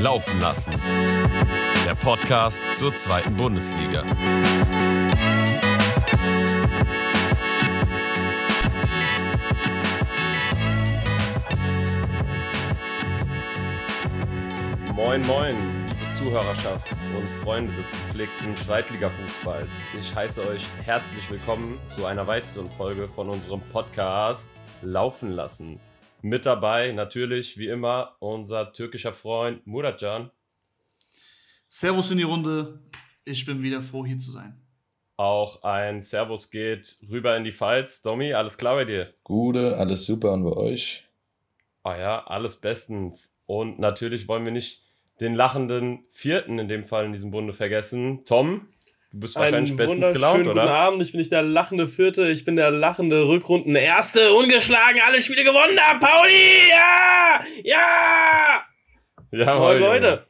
Laufen lassen. Der Podcast zur zweiten Bundesliga. Moin, moin, liebe Zuhörerschaft und Freunde des gepflegten Zweitligafußballs. Ich heiße euch herzlich willkommen zu einer weiteren Folge von unserem Podcast Laufen lassen. Mit dabei natürlich, wie immer, unser türkischer Freund Muratcan. Servus in die Runde. Ich bin wieder froh, hier zu sein. Auch ein Servus geht rüber in die Pfalz. Domi, alles klar bei dir? Gute, alles super und bei euch? Ah ja, alles bestens. Und natürlich wollen wir nicht den lachenden Vierten in dem Fall in diesem Bunde vergessen. Tom, du bist wahrscheinlich Einen bestens gelaunt, oder? Guten Abend, ich bin nicht der lachende Vierte, ich bin der lachende Rückrunden Erste, ungeschlagen, alle Spiele gewonnen, da, Pauli, ja, ja, Jawohl, Moin, Leute.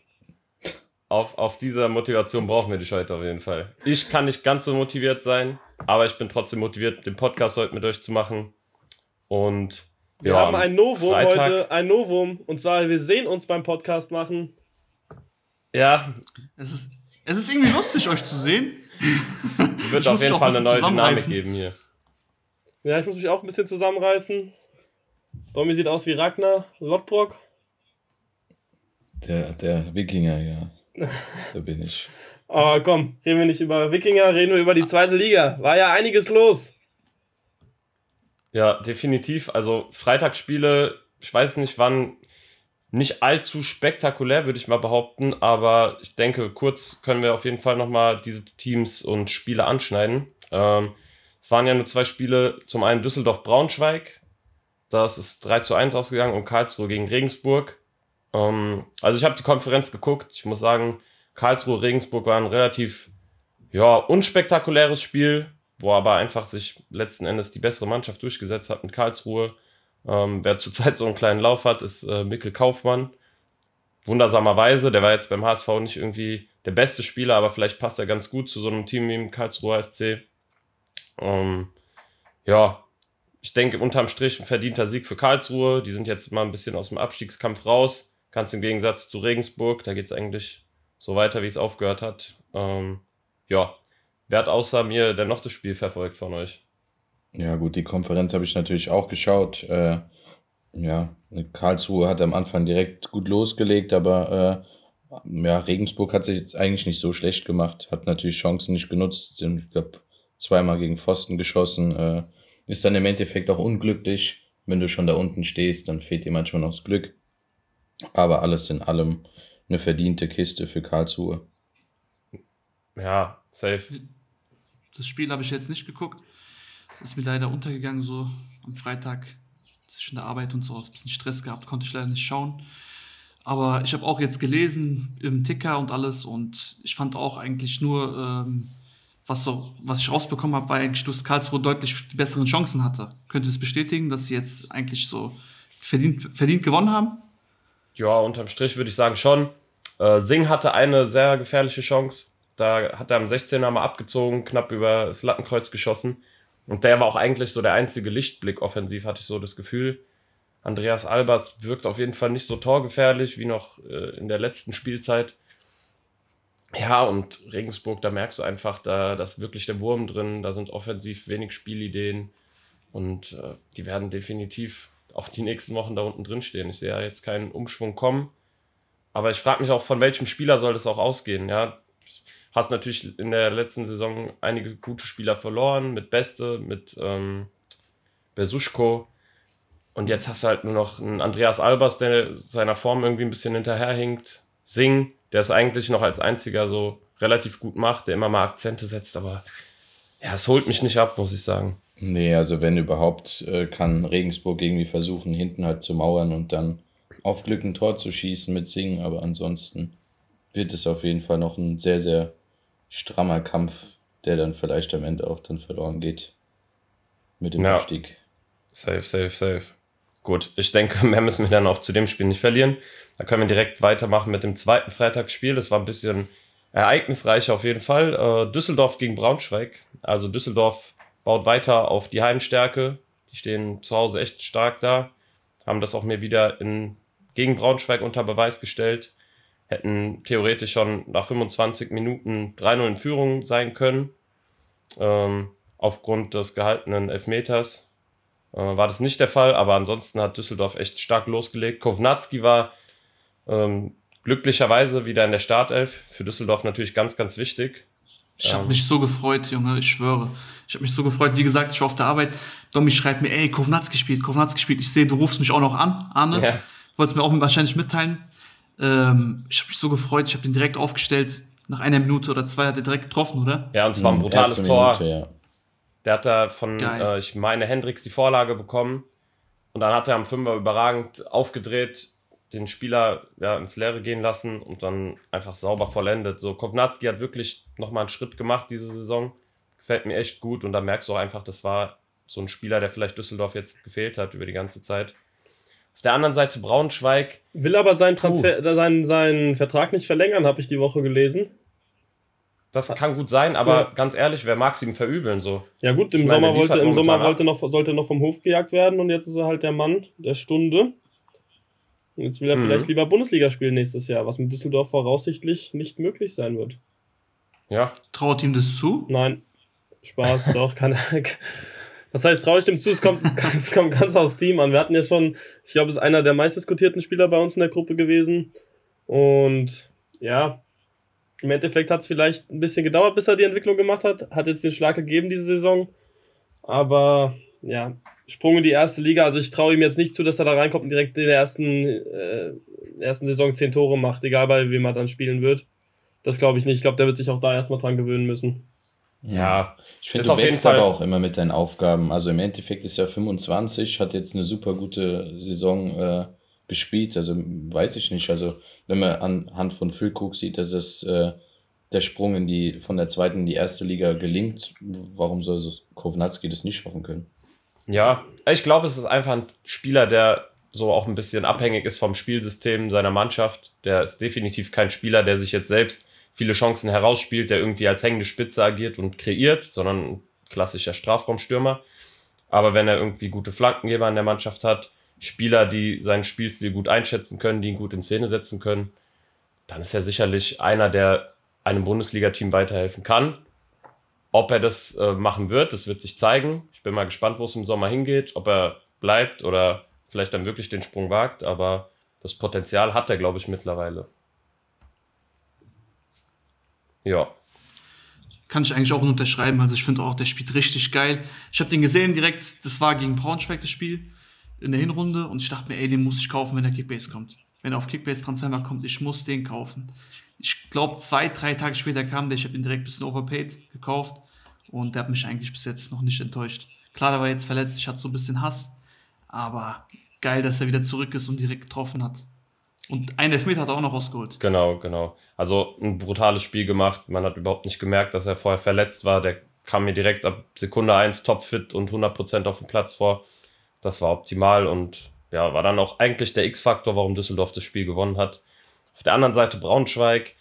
Auf, auf dieser Motivation brauchen wir dich heute auf jeden Fall. Ich kann nicht ganz so motiviert sein, aber ich bin trotzdem motiviert, den Podcast heute mit euch zu machen. Und Wir ja, haben ein Novum Freitag- heute, ein Novum, und zwar, wir sehen uns beim Podcast machen. Ja, Es ist, es ist irgendwie lustig, euch zu sehen. wird Ich auf jeden Fall ein eine neue Dynamik geben hier. Ja, ich muss mich auch ein bisschen zusammenreißen. Domi sieht aus wie Ragnar Lodbrok. Der, der Wikinger, ja. Da bin ich. Aber komm, reden wir nicht über Wikinger, reden wir über die zweite Liga. War ja einiges los. Ja, definitiv. Also Freitagsspiele, ich weiß nicht wann, nicht allzu spektakulär, würde ich mal behaupten, aber ich denke, kurz können wir auf jeden Fall nochmal diese Teams und Spiele anschneiden. Ähm, es waren ja nur zwei Spiele, zum einen Düsseldorf-Braunschweig, das ist 3 zu 1 ausgegangen und Karlsruhe gegen Regensburg. Ähm, also ich habe die Konferenz geguckt, ich muss sagen, Karlsruhe-Regensburg war ein relativ ja, unspektakuläres Spiel, wo aber einfach sich letzten Endes die bessere Mannschaft durchgesetzt hat mit Karlsruhe. Ähm, wer zurzeit so einen kleinen Lauf hat, ist äh, Mikkel Kaufmann. Wundersamerweise, der war jetzt beim HSV nicht irgendwie der beste Spieler, aber vielleicht passt er ganz gut zu so einem Team wie dem Karlsruher SC. Ähm, ja, ich denke unterm Strich ein verdienter Sieg für Karlsruhe. Die sind jetzt mal ein bisschen aus dem Abstiegskampf raus. Ganz im Gegensatz zu Regensburg, da geht es eigentlich so weiter, wie es aufgehört hat. Ähm, ja, wer hat außer mir denn noch das Spiel verfolgt von euch? Ja, gut, die Konferenz habe ich natürlich auch geschaut. Äh, ja, Karlsruhe hat am Anfang direkt gut losgelegt, aber äh, ja, Regensburg hat sich jetzt eigentlich nicht so schlecht gemacht, hat natürlich Chancen nicht genutzt. Sind, Ich glaube, zweimal gegen Pfosten geschossen. Äh, ist dann im Endeffekt auch unglücklich. Wenn du schon da unten stehst, dann fehlt dir manchmal noch das Glück. Aber alles in allem eine verdiente Kiste für Karlsruhe. Ja, safe. Das Spiel habe ich jetzt nicht geguckt. Ist mir leider untergegangen, so am Freitag zwischen der Arbeit und so. Ein bisschen Stress gehabt, konnte ich leider nicht schauen. Aber ich habe auch jetzt gelesen im Ticker und alles und ich fand auch eigentlich nur, ähm, was, so, was ich rausbekommen habe, war eigentlich, dass Karlsruhe deutlich die besseren Chancen hatte. Könnt ihr das bestätigen, dass sie jetzt eigentlich so verdient, verdient gewonnen haben? Ja, unterm Strich würde ich sagen schon. Äh, Singh hatte eine sehr gefährliche Chance. Da hat er am 16er mal abgezogen, knapp über das Lattenkreuz geschossen. Und der war auch eigentlich so der einzige Lichtblick offensiv, hatte ich so das Gefühl. Andreas Albers wirkt auf jeden Fall nicht so torgefährlich wie noch äh, in der letzten Spielzeit. Ja, und Regensburg, da merkst du einfach, da, da ist wirklich der Wurm drin, da sind offensiv wenig Spielideen und äh, die werden definitiv auch die nächsten Wochen da unten drin stehen. Ich sehe ja jetzt keinen Umschwung kommen, aber ich frage mich auch, von welchem Spieler soll das auch ausgehen, ja. Hast natürlich in der letzten Saison einige gute Spieler verloren, mit Beste, mit ähm, Besuschko. Und jetzt hast du halt nur noch einen Andreas Albers, der seiner Form irgendwie ein bisschen hinterherhinkt. Sing, der es eigentlich noch als einziger so relativ gut macht, der immer mal Akzente setzt, aber ja, es holt mich nicht ab, muss ich sagen. Nee, also wenn überhaupt, äh, kann Regensburg irgendwie versuchen, hinten halt zu mauern und dann auf Glück ein Tor zu schießen mit Singen, aber ansonsten wird es auf jeden Fall noch ein sehr, sehr strammer Kampf, der dann vielleicht am Ende auch dann verloren geht mit dem Ja. Abstieg. Safe, safe, safe. Gut, ich denke, mehr müssen wir dann auch zu dem Spiel nicht verlieren. Da können wir direkt weitermachen mit dem zweiten Freitagsspiel. Das war ein bisschen ereignisreich auf jeden Fall. Äh, Düsseldorf gegen Braunschweig. Also Düsseldorf baut weiter auf die Heimstärke. Die stehen zu Hause echt stark da. Haben das auch mir wieder in, gegen Braunschweig unter Beweis gestellt. Hätten theoretisch schon nach 25 Minuten 3-0 in Führung sein können. Ähm, aufgrund des gehaltenen Elfmeters äh, war das nicht der Fall, aber ansonsten hat Düsseldorf echt stark losgelegt. Kovnatski war ähm, glücklicherweise wieder in der Startelf. Für Düsseldorf natürlich ganz, ganz wichtig. Ich habe mich so gefreut, Junge, ich schwöre. Ich habe mich so gefreut. Wie gesagt, ich war auf der Arbeit. Domi schreibt mir, ey, Kovnatz gespielt, Kovnatz gespielt. Ich sehe, du rufst mich auch noch an, Arne. Ja. Wolltest mir auch wahrscheinlich mitteilen. Ähm, ich habe mich so gefreut. Ich habe den direkt aufgestellt. Nach einer Minute oder zwei hat er direkt getroffen, oder? Ja, und zwar ein brutales Tor. Minute, ja. Der hat da von, äh, ich meine, Hendricks die Vorlage bekommen. Und dann hat er am Fünfer überragend aufgedreht, den Spieler ja, ins Leere gehen lassen und dann einfach sauber vollendet. So, Kovnatski hat wirklich nochmal einen Schritt gemacht diese Saison. Gefällt mir echt gut und da merkst du auch einfach, das war so ein Spieler, der vielleicht Düsseldorf jetzt gefehlt hat über die ganze Zeit. Auf der anderen Seite Braunschweig. Will aber seinen, Transfer, uh. seinen, seinen Vertrag nicht verlängern, habe ich die Woche gelesen. Das kann gut sein, aber ja. ganz ehrlich, wer mag es ihm verübeln so? Ja gut, im ich Sommer, wollte, im Sommer wollte noch, sollte noch vom Hof gejagt werden und jetzt ist er halt der Mann der Stunde. Und jetzt will er mhm. vielleicht lieber Bundesliga spielen nächstes Jahr, was mit Düsseldorf voraussichtlich nicht möglich sein wird. Ja. Traut ihm das zu? Nein. Spaß, doch. Kann, was heißt, traue ich dem zu? Es kommt, es kommt ganz aufs Team an. Wir hatten ja schon, ich glaube, es ist einer der meistdiskutierten Spieler bei uns in der Gruppe gewesen. Und ja, im Endeffekt hat es vielleicht ein bisschen gedauert, bis er die Entwicklung gemacht hat. Hat jetzt den Schlag gegeben diese Saison. Aber ja, Sprung in die erste Liga. Also ich traue ihm jetzt nicht zu, dass er da reinkommt und direkt in der ersten, äh, ersten Saison zehn Tore macht, egal bei wem er dann spielen wird. Das glaube ich nicht. Ich glaube, der wird sich auch da erstmal dran gewöhnen müssen. Ja, ich finde, du wächst aber auch immer mit deinen Aufgaben. Also im Endeffekt ist er 25, hat jetzt eine super gute Saison äh, gespielt. Also weiß ich nicht. Also wenn man anhand von Füllkrug sieht, dass es äh, der Sprung in die, von der zweiten in die erste Liga gelingt, warum soll so Kovnatski das nicht schaffen können? Ja, ich glaube, es ist einfach ein Spieler, der so auch ein bisschen abhängig ist vom Spielsystem seiner Mannschaft. Der ist definitiv kein Spieler, der sich jetzt selbst viele Chancen herausspielt, der irgendwie als hängende Spitze agiert und kreiert, sondern ein klassischer Strafraumstürmer. Aber wenn er irgendwie gute Flankengeber in der Mannschaft hat, Spieler, die seinen Spielstil gut einschätzen können, die ihn gut in Szene setzen können, dann ist er sicherlich einer, der einem Bundesliga-Team weiterhelfen kann. Ob er das äh, machen wird, das wird sich zeigen. Ich bin mal gespannt, wo es im Sommer hingeht, ob er bleibt oder vielleicht dann wirklich den Sprung wagt, aber das Potenzial hat er, glaube ich, mittlerweile. Ja. Kann ich eigentlich auch unterschreiben. Also ich finde auch, der spielt richtig geil. Ich habe den gesehen direkt, das war gegen Braunschweig das Spiel in der Hinrunde und ich dachte mir, ey, den muss ich kaufen, wenn der Kickbase kommt. Wenn er auf Kickbase Transfer kommt, ich muss den kaufen. Ich glaube, zwei, drei Tage später kam der, ich habe ihn direkt ein bisschen overpaid gekauft und der hat mich eigentlich bis jetzt noch nicht enttäuscht. Klar, der war jetzt verletzt, ich hatte so ein bisschen Hass, aber geil, dass er wieder zurück ist und direkt getroffen hat. Und ein Elfmeter hat er auch noch rausgeholt. Genau, genau. Also ein brutales Spiel gemacht. Man hat überhaupt nicht gemerkt, dass er vorher verletzt war. Der kam mir direkt ab Sekunde 1 topfit und 100% auf dem Platz vor. Das war optimal und ja, war dann auch eigentlich der X-Faktor, warum Düsseldorf das Spiel gewonnen hat. Auf der anderen Seite Braunschweig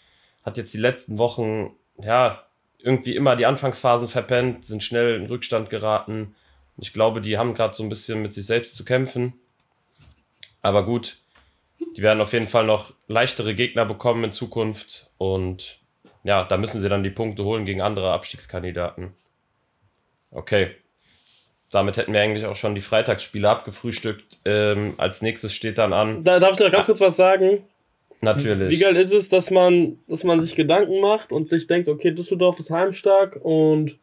hat jetzt die letzten Wochen, ja, irgendwie immer die Anfangsphasen verpennt, sind schnell in Rückstand geraten. Ich glaube, die haben gerade so ein bisschen mit sich selbst zu kämpfen. Aber gut, die werden auf jeden Fall noch leichtere Gegner bekommen in Zukunft. Und ja, da müssen sie dann die Punkte holen gegen andere Abstiegskandidaten. Okay. Damit hätten wir eigentlich auch schon die Freitagsspiele abgefrühstückt. Ähm, als nächstes steht dann an. Da darf ich noch ganz kurz was sagen. Natürlich. Wie geil ist es, dass man, dass man sich Gedanken macht und sich denkt, okay, Düsseldorf ist heimstark und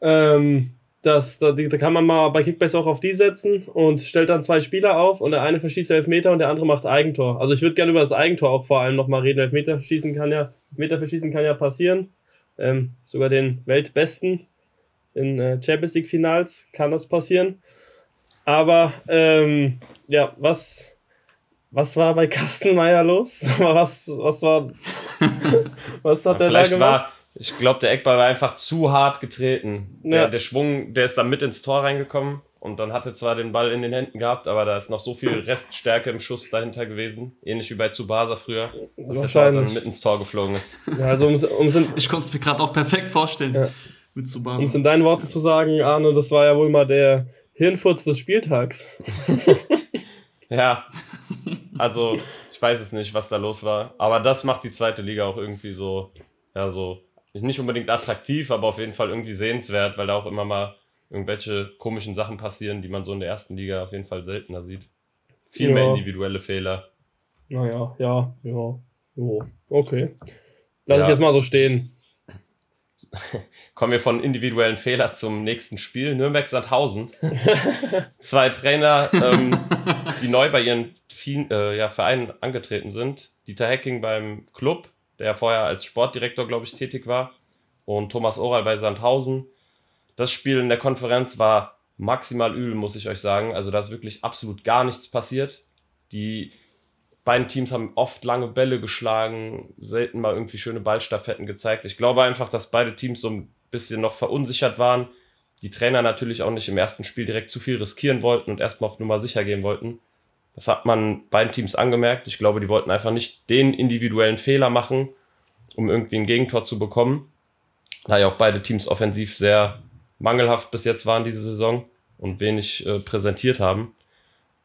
ähm, das, da, da kann man mal bei Kickbase auch auf die setzen und stellt dann zwei Spieler auf und der eine verschießt Elfmeter und der andere macht Eigentor. Also ich würde gerne über das Eigentor auch vor allem nochmal reden. Elfmeter verschießen kann ja, Elfmeter verschießen kann ja passieren. Ähm, sogar den Weltbesten in äh, Champions League Finals kann das passieren. Aber ähm, ja, was, was war bei Kastenmeier los? was, was war, was hat er da gemacht? War ich glaube, der Eckball war einfach zu hart getreten. Ja. Der, der, Schwung, der ist dann mit ins Tor reingekommen und dann hatte zwar den Ball in den Händen gehabt, aber da ist noch so viel Reststärke im Schuss dahinter gewesen. Ähnlich wie bei Tsubasa früher, dass der Tor dann mit ins Tor geflogen ist. Ja, also um, um ich konnte es mir gerade auch perfekt vorstellen. Ja. Mit Tsubasa. Um es in deinen Worten zu sagen, Arne, das war ja wohl mal der Hirnfurz des Spieltags. ja, also Ich weiß es nicht, was da los war. Aber das macht die zweite Liga auch irgendwie so, ja, so, nicht unbedingt attraktiv, aber auf jeden Fall irgendwie sehenswert, weil da auch immer mal irgendwelche komischen Sachen passieren, die man so in der ersten Liga auf jeden Fall seltener sieht. Viel Ja. mehr individuelle Fehler. Naja, ja, ja. Jo, okay. Lass Ja. ich jetzt mal so stehen. Kommen wir von individuellen Fehler zum nächsten Spiel. Nürnberg-Sandhausen. Zwei Trainer, ähm, die neu bei ihren äh, ja, Vereinen angetreten sind. Dieter Hecking beim Club, der ja vorher als Sportdirektor, glaube ich, tätig war. Und Thomas Oral bei Sandhausen. Das Spiel in der Konferenz war maximal übel, muss ich euch sagen. Also da ist wirklich absolut gar nichts passiert. Die beiden Teams haben oft lange Bälle geschlagen, selten mal irgendwie schöne Ballstaffetten gezeigt. Ich glaube einfach, dass beide Teams so ein bisschen noch verunsichert waren. Die Trainer natürlich auch nicht im ersten Spiel direkt zu viel riskieren wollten und erstmal auf Nummer sicher gehen wollten. Das hat man beiden Teams angemerkt. Ich glaube, die wollten einfach nicht den individuellen Fehler machen, um irgendwie ein Gegentor zu bekommen. Da ja auch beide Teams offensiv sehr mangelhaft bis jetzt waren diese Saison und wenig äh, präsentiert haben.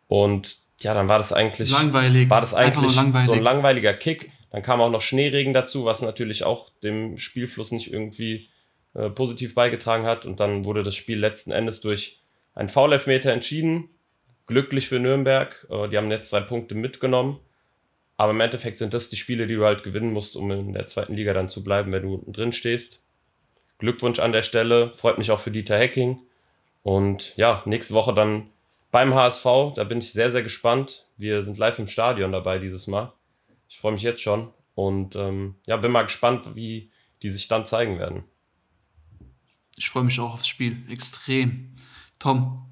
Und ja, dann war das eigentlich Langweilig. war das eigentlich so ein langweiliger Kick. Dann kam auch noch Schneeregen dazu, was natürlich auch dem Spielfluss nicht irgendwie äh, positiv beigetragen hat. Und dann wurde das Spiel letzten Endes durch einen Foul-Elfmeter entschieden. Glücklich für Nürnberg. Äh, die haben jetzt zwei Punkte mitgenommen. Aber im Endeffekt sind das die Spiele, die du halt gewinnen musst, um in der zweiten Liga dann zu bleiben, wenn du unten drin stehst. Glückwunsch an der Stelle. Freut mich auch für Dieter Hecking. Und ja, nächste Woche dann beim HSV. Da bin ich sehr, sehr gespannt. Wir sind live im Stadion dabei dieses Mal. Ich freue mich jetzt schon und ähm, ja, bin mal gespannt, wie die sich dann zeigen werden. Ich freue mich auch aufs Spiel. Extrem. Tom,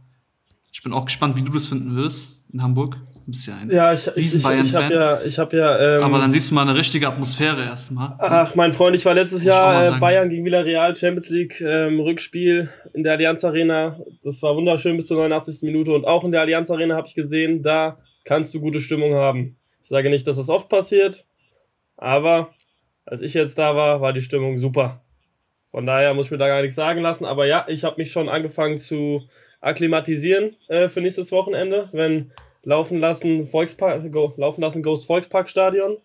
ich bin auch gespannt, wie du das finden wirst in Hamburg. Du bist ja ein. Ja, ich, ich, ich, ich habe ja, ich habe ja. Ähm, Aber dann siehst du mal eine richtige Atmosphäre erstmal. Ach, mein Freund, ich war letztes Jahr äh. Bayern gegen Villarreal, Champions League, ähm, Rückspiel in der Allianz Arena. Das war wunderschön bis zur 89. Minute. Und auch in der Allianz Arena habe ich gesehen, da kannst du gute Stimmung haben. Ich sage nicht, dass das oft passiert, aber als ich jetzt da war, war die Stimmung super. Von daher muss ich mir da gar nichts sagen lassen. Aber ja, ich habe mich schon angefangen zu akklimatisieren äh, für nächstes Wochenende, wenn Laufen lassen Volkspark, go, Laufen lassen Ghost Volksparkstadion.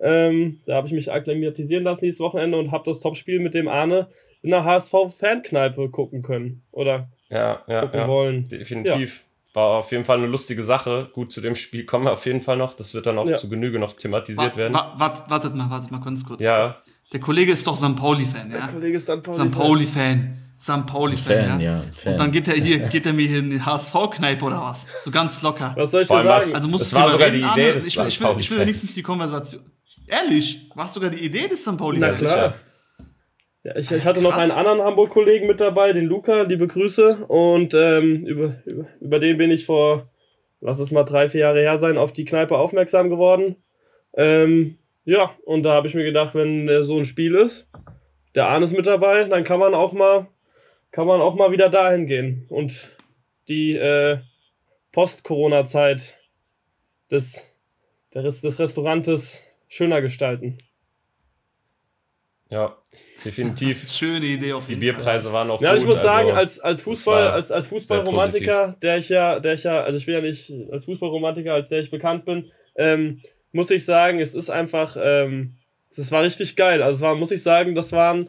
Ähm, da habe ich mich akklimatisieren lassen dieses Wochenende und habe das Topspiel mit dem Arne in der HSV-Fankneipe gucken können. Oder Ja, ja, gucken ja. wollen. Definitiv. War auf jeden Fall eine lustige Sache. Gut, zu dem Spiel kommen wir auf jeden Fall noch. Das wird dann auch Ja. zu Genüge noch thematisiert Wa werden. wa wart, wartet mal, wartet mal ganz kurz. Ja, Der Kollege ist doch St. Pauli-Fan, ja? Kollege St. Pauli. St. Pauli-Fan. St. Pauli-Fan, Fan, ja? ja. Fan. Und dann geht er hier, geht er mir hier in die HSV-Kneipe oder was? So ganz locker. Was soll ich dir allem sagen? Also musst Das war sogar reden, die Idee Arne. des ich will, ich, will, ich will wenigstens die Konversation. Ehrlich? War sogar die Idee des St. Pauli? Na Ja, klar. Ja, ich, ich hatte noch Krass. einen anderen Hamburg-Kollegen mit dabei, den Luca, liebe Grüße. Und ähm, über, über, über den bin ich vor, lass es mal drei, vier Jahre her sein, auf die Kneipe aufmerksam geworden. Ähm, ja, und da habe ich mir gedacht, wenn so ein Spiel ist, der Arne ist mit dabei, dann kann man auch mal, kann man auch mal wieder dahin gehen und die äh, Post-Corona-Zeit des, des, des Restaurantes schöner gestalten. ja, definitiv. Schöne Idee auf Die Fall. Bierpreise waren auch Ja, gut. ich muss sagen, also, als, als Fußball, als, als Fußballromantiker, der ich ja, der ich ja, also ich bin ja nicht als Fußballromantiker, als der ich bekannt bin, ähm, muss ich sagen, es ist einfach, ähm, es war richtig geil. Also es war, muss ich sagen, das waren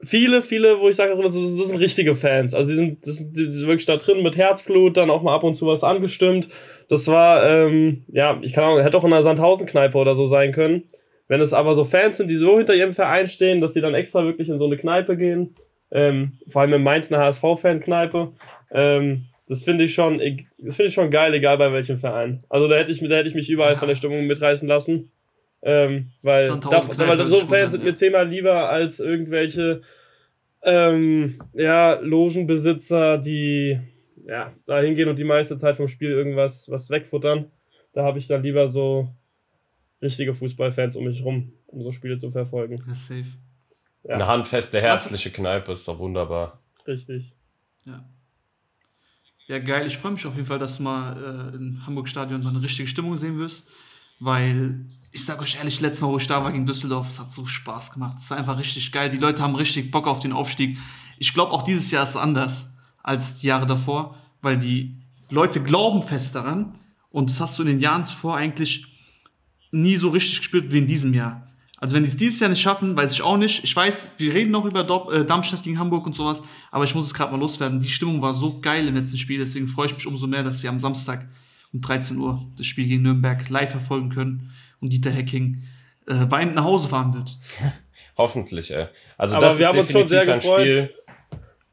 viele, viele, wo ich sage, das sind richtige Fans. Also die sind, das sind, wirklich da drin mit Herzblut, dann auch mal ab und zu was angestimmt. Das war, ähm, ja, ich kann auch, hätte auch in einer Sandhausen-Kneipe oder so sein können. Wenn es aber so Fans sind, die so hinter ihrem Verein stehen, dass die dann extra wirklich in so eine Kneipe gehen, ähm, vor allem in Mainz eine HSV-Fan-Kneipe, ähm, das finde ich schon, das finde ich schon geil, egal bei welchem Verein. Also da hätte ich, da hätte ich mich überall von der Stimmung mitreißen lassen. Ähm, weil, da, Sandhausen-Kneipe weil so Fans an, sind mir zehnmal lieber als irgendwelche ähm, ja, Logenbesitzer, die ja, da hingehen und die meiste Zeit vom Spiel irgendwas was wegfuttern. Da habe ich dann lieber so richtige Fußballfans um mich rum, um so Spiele zu verfolgen. Ja, safe. Ja. Eine handfeste, herzliche Kneipe ist doch wunderbar. Richtig. Ja. Ja, geil. Ich freue mich auf jeden Fall, dass du mal äh, im Hamburg-Stadion so eine richtige Stimmung sehen wirst. Weil, ich sag euch ehrlich, letztes Mal, wo ich da war gegen Düsseldorf, es hat so Spaß gemacht. Es war einfach richtig geil. Die Leute haben richtig Bock auf den Aufstieg. Ich glaube, auch dieses Jahr ist es anders als die Jahre davor, weil die Leute glauben fest daran. Und das hast du in den Jahren zuvor eigentlich nie so richtig gespürt wie in diesem Jahr. Also wenn die es dieses Jahr nicht schaffen, weiß ich auch nicht. Ich weiß, wir reden noch über Dor äh, Darmstadt gegen Hamburg und sowas, aber ich muss es gerade mal loswerden. Die Stimmung war so geil im letzten Spiel, deswegen freue ich mich umso mehr, dass wir am Samstag um 13 Uhr das Spiel gegen Nürnberg live verfolgen können und Dieter Hecking äh, weinend nach Hause fahren wird. Hoffentlich, ey. Also Aber das wir ist haben uns schon sehr definitiv ein gefreut. Spiel.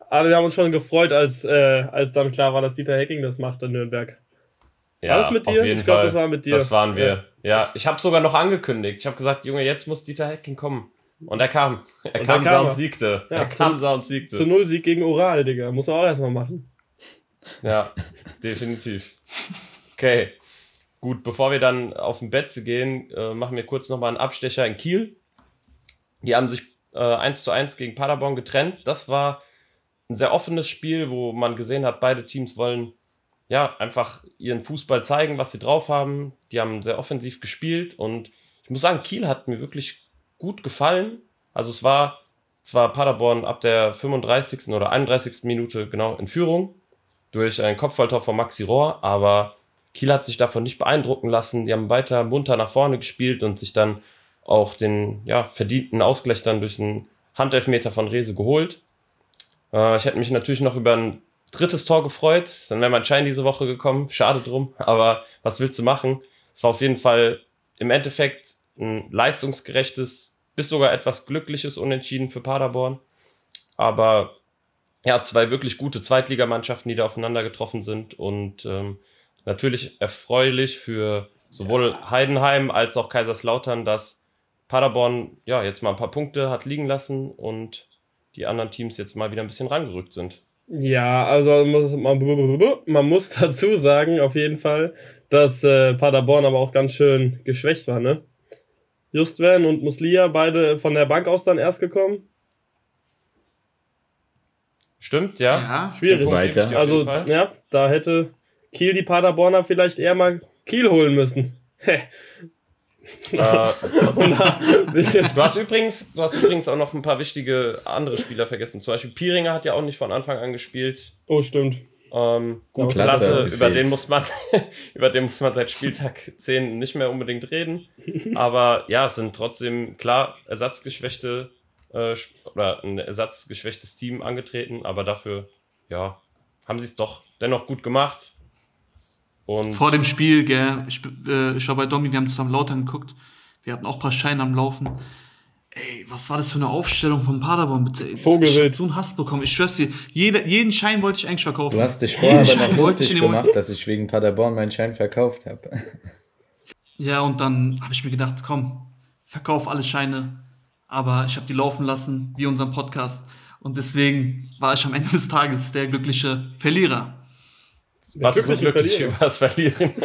Aber wir haben uns schon gefreut, als, äh, als dann klar war, dass Dieter Hecking das macht in Nürnberg. War das mit auf dir? jeden Ich glaub, Fall. das war mit dir. Das waren wir. Ja, ich habe sogar noch angekündigt. Ich habe gesagt, Junge, jetzt muss Dieter Hecking kommen. Und er kam. Er Und kam, da sah kam und siegte. Ja, er kam, zu- sah und siegte. Zu Null Sieg gegen Oral, Digga. Muss er auch erstmal machen. Ja, definitiv. Okay. Gut, bevor wir dann auf den Betze gehen, äh, machen wir kurz nochmal einen Abstecher in Kiel. Die haben sich äh, 1 zu 1 gegen Paderborn getrennt. Das war ein sehr offenes Spiel, wo man gesehen hat, beide Teams wollen ja einfach ihren Fußball zeigen, was sie drauf haben. Die haben sehr offensiv gespielt und ich muss sagen, Kiel hat mir wirklich gut gefallen. Also es war zwar Paderborn ab der 35. oder 31. Minute genau in Führung durch ein Kopfballtor von Maxi Rohr, aber Kiel hat sich davon nicht beeindrucken lassen. Die haben weiter munter nach vorne gespielt und sich dann auch den ja, verdienten Ausgleich dann durch einen Handelfmeter von Rese geholt. Äh, ich hätte mich natürlich noch über ein drittes Tor gefreut. Dann wäre mein Schein diese Woche gekommen. Schade drum, aber was willst du machen? Es war auf jeden Fall im Endeffekt ein leistungsgerechtes, bis sogar etwas glückliches Unentschieden für Paderborn. Aber ja, zwei wirklich gute Zweitligamannschaften, die da aufeinander getroffen sind und ähm, natürlich erfreulich für sowohl Heidenheim als auch Kaiserslautern, dass Paderborn ja jetzt mal ein paar Punkte hat liegen lassen und die anderen Teams jetzt mal wieder ein bisschen rangerückt sind. Ja, also man, muss dazu sagen, auf jeden Fall, dass äh, Paderborn aber auch ganz schön geschwächt war, ne? Justwan und Muslia, beide von der Bank aus dann erst gekommen. Stimmt, ja. Ja, Schwierig. Weiter. Also, ja, da hätte Kiel die Paderborner vielleicht eher mal Kiel holen müssen. Hä. Äh, bisschen du, hast übrigens, du hast übrigens auch noch ein paar wichtige andere Spieler vergessen. Zum Beispiel Piringer hat ja auch nicht von Anfang an gespielt. Oh, stimmt. Ähm, gut, Platte, hat über den muss man, über den muss man seit Spieltag 10 nicht mehr unbedingt reden. Aber ja, es sind trotzdem klar ersatzgeschwächte äh, oder ein ersatzgeschwächtes Team angetreten, aber dafür, ja, haben sie es doch dennoch gut gemacht. Und vor dem Spiel, gell, ich, äh, ich war bei Domi, wir haben zusammen Lautern geguckt. Wir hatten auch ein paar Scheine am Laufen. Ey, was war das für eine Aufstellung von Paderborn, bitte? Ich Vogelwild. hab so einen Hass bekommen. Ich schwör's dir, jeder, jeden Schein wollte ich eigentlich verkaufen. Du hast dich vorher aber noch wollte ich lustig gemacht, dass ich wegen Paderborn meinen Schein verkauft habe. Ja, und dann habe ich mir gedacht, komm, verkauf alle Scheine. Aber ich habe die laufen lassen, wie unseren Podcast. Und deswegen war ich am Ende des Tages der glückliche Verlierer. Was ist so glücklich das Verlieren?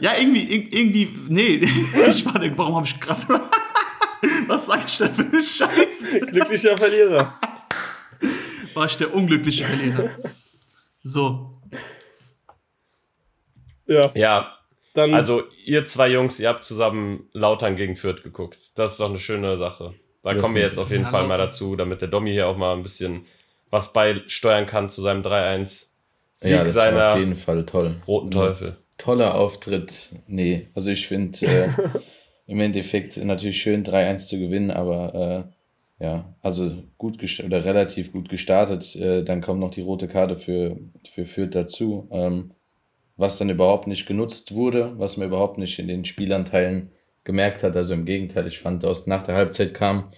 Ja, irgendwie, ir- irgendwie, nee, ich war der, warum habe ich gerade, was sag ich da für eine Scheiße? Glücklicher Verlierer. War ich der unglückliche Verlierer. So, Ja, ja, dann. also ihr zwei Jungs, ihr habt zusammen Lautern gegen Fürth geguckt. Das ist doch eine schöne Sache. Da Das kommen wir jetzt auf jeden ja, Fall mal Lautern. dazu, damit der Domi hier auch mal ein bisschen was beisteuern kann zu seinem 3-1 Sieg ja, das war seiner auf jeden Fall toll. roten Teufel. Toller Auftritt. Nee, also ich finde äh, im Endeffekt natürlich schön 3-1 zu gewinnen, aber äh, ja, also gut oder relativ gut gestartet. Äh, dann kommt noch die rote Karte für, für Fürth dazu, ähm, was dann überhaupt nicht genutzt wurde, was man überhaupt nicht in den Spielanteilen gemerkt hat. Also im Gegenteil, ich fand, aus nach der Halbzeit kam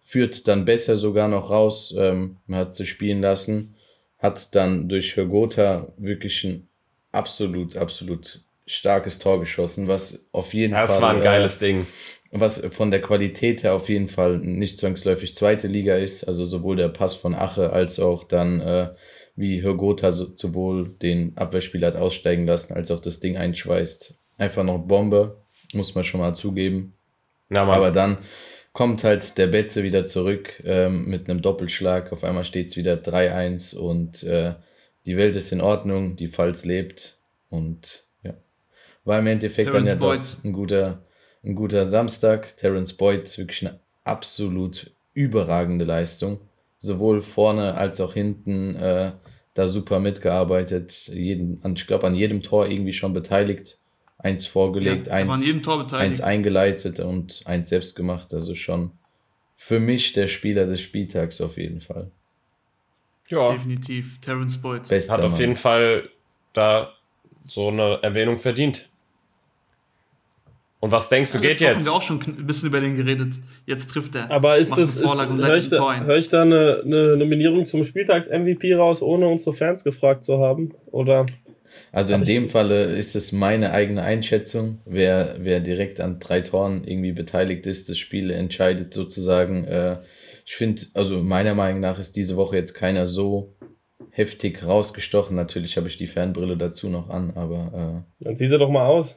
Fürth dann besser sogar noch raus. Ähm, man hat sie spielen lassen, hat dann durch Hörgotha wirklich ein absolut, absolut starkes Tor geschossen, was auf jeden Ja, Fall. das war ein äh, geiles Ding. was von der Qualität her auf jeden Fall nicht zwangsläufig zweite Liga ist. Also sowohl der Pass von Ache als auch dann, äh, wie Hörgotha so, sowohl den Abwehrspieler hat aussteigen lassen, als auch das Ding einschweißt. Einfach noch Bombe, muss man schon mal zugeben. Ja. Aber dann kommt halt der Betze wieder zurück ähm, mit einem Doppelschlag. Auf einmal steht es wieder 3-1 und äh, die Welt ist in Ordnung, die Pfalz lebt und ja. War im Endeffekt dann ja Terence doch Boyd. ein guter, ein guter Samstag. Terence Boyd, wirklich eine absolut überragende Leistung. Sowohl vorne als auch hinten äh, da super mitgearbeitet. Jeden, ich glaube, an jedem Tor irgendwie schon beteiligt. Eins vorgelegt, Ja, eins, eins eingeleitet und eins selbst gemacht. Also schon für mich der Spieler des Spieltags auf jeden Fall. Ja, Definitiv. Terence Boyd. Bester hat auf Mann. jeden Fall da so eine Erwähnung verdient. Und was denkst du, Ja, geht jetzt? haben wir auch schon ein bisschen über den geredet. Jetzt trifft er. Aber ist das, eine ist, höre ich, hör ich da eine, eine Nominierung zum Spieltags-MVP raus, ohne unsere Fans gefragt zu haben? Oder? Also in dem Falle ist es meine eigene Einschätzung. Wer, wer direkt an drei Toren irgendwie beteiligt ist, das Spiel entscheidet sozusagen. Äh, ich finde, also meiner Meinung nach ist diese Woche jetzt keiner so heftig rausgestochen. Natürlich habe ich die Fanbrille dazu noch an, aber Dann zieh sie doch mal aus.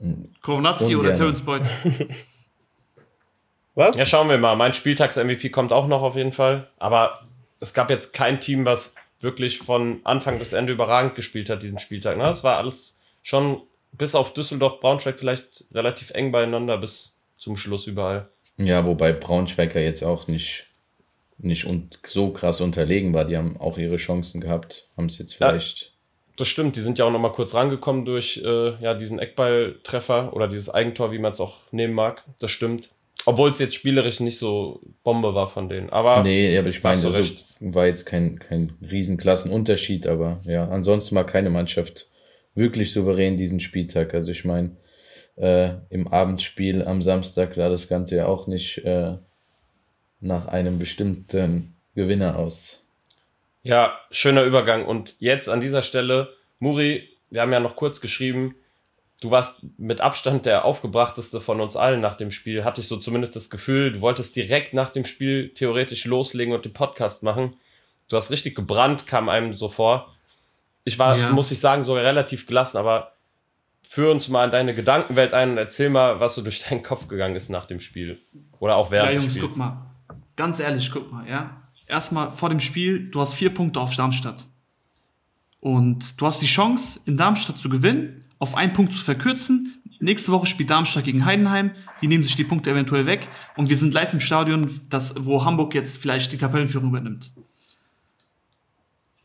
äh, Kownatski oder. Terence Boyd? Was? Ja, schauen wir mal. Mein Spieltags-MVP kommt auch noch auf jeden Fall. Aber es gab jetzt kein Team, was wirklich von Anfang bis Ende überragend gespielt hat, diesen Spieltag. Ne? Es war alles schon bis auf Düsseldorf, Braunschweig vielleicht relativ eng beieinander bis zum Schluss überall. ja, wobei Braunschweiger jetzt auch nicht, nicht un so krass unterlegen war. Die haben auch ihre Chancen gehabt, haben es jetzt Ja. vielleicht. Das stimmt, die sind ja auch noch mal kurz rangekommen durch äh, ja, diesen Eckballtreffer oder dieses Eigentor, wie man es auch nehmen mag. Das stimmt. Obwohl es jetzt spielerisch nicht so Bombe war von denen. Aber Nee, aber ich meine, du also, war jetzt kein, kein Riesenklassenunterschied, aber ja, ansonsten war keine Mannschaft wirklich souverän diesen Spieltag. Also ich meine, äh, im Abendspiel am Samstag sah das Ganze ja auch nicht äh, nach einem bestimmten Gewinner aus. Ja, schöner Übergang. Und jetzt an dieser Stelle, Muri, wir haben ja noch kurz geschrieben, du warst mit Abstand der aufgebrachteste von uns allen nach dem Spiel. Hatte ich so zumindest das Gefühl, du wolltest direkt nach dem Spiel theoretisch loslegen und den Podcast machen. Du hast richtig gebrannt, kam einem so vor. Ich war, Ja. muss ich sagen, sogar relativ gelassen, aber führ uns mal in deine Gedankenwelt ein und erzähl mal, was so durch deinen Kopf gegangen ist nach dem Spiel. Oder auch während Ja, des Jungs, Spiels. guck mal. Ganz ehrlich, guck mal, ja. Erstmal vor dem Spiel, du hast vier Punkte auf Darmstadt. Und du hast die Chance, in Darmstadt zu gewinnen, auf einen Punkt zu verkürzen. Nächste Woche spielt Darmstadt gegen Heidenheim. Die nehmen sich die Punkte eventuell weg. Und wir sind live im Stadion, das, wo Hamburg jetzt vielleicht die Tabellenführung übernimmt.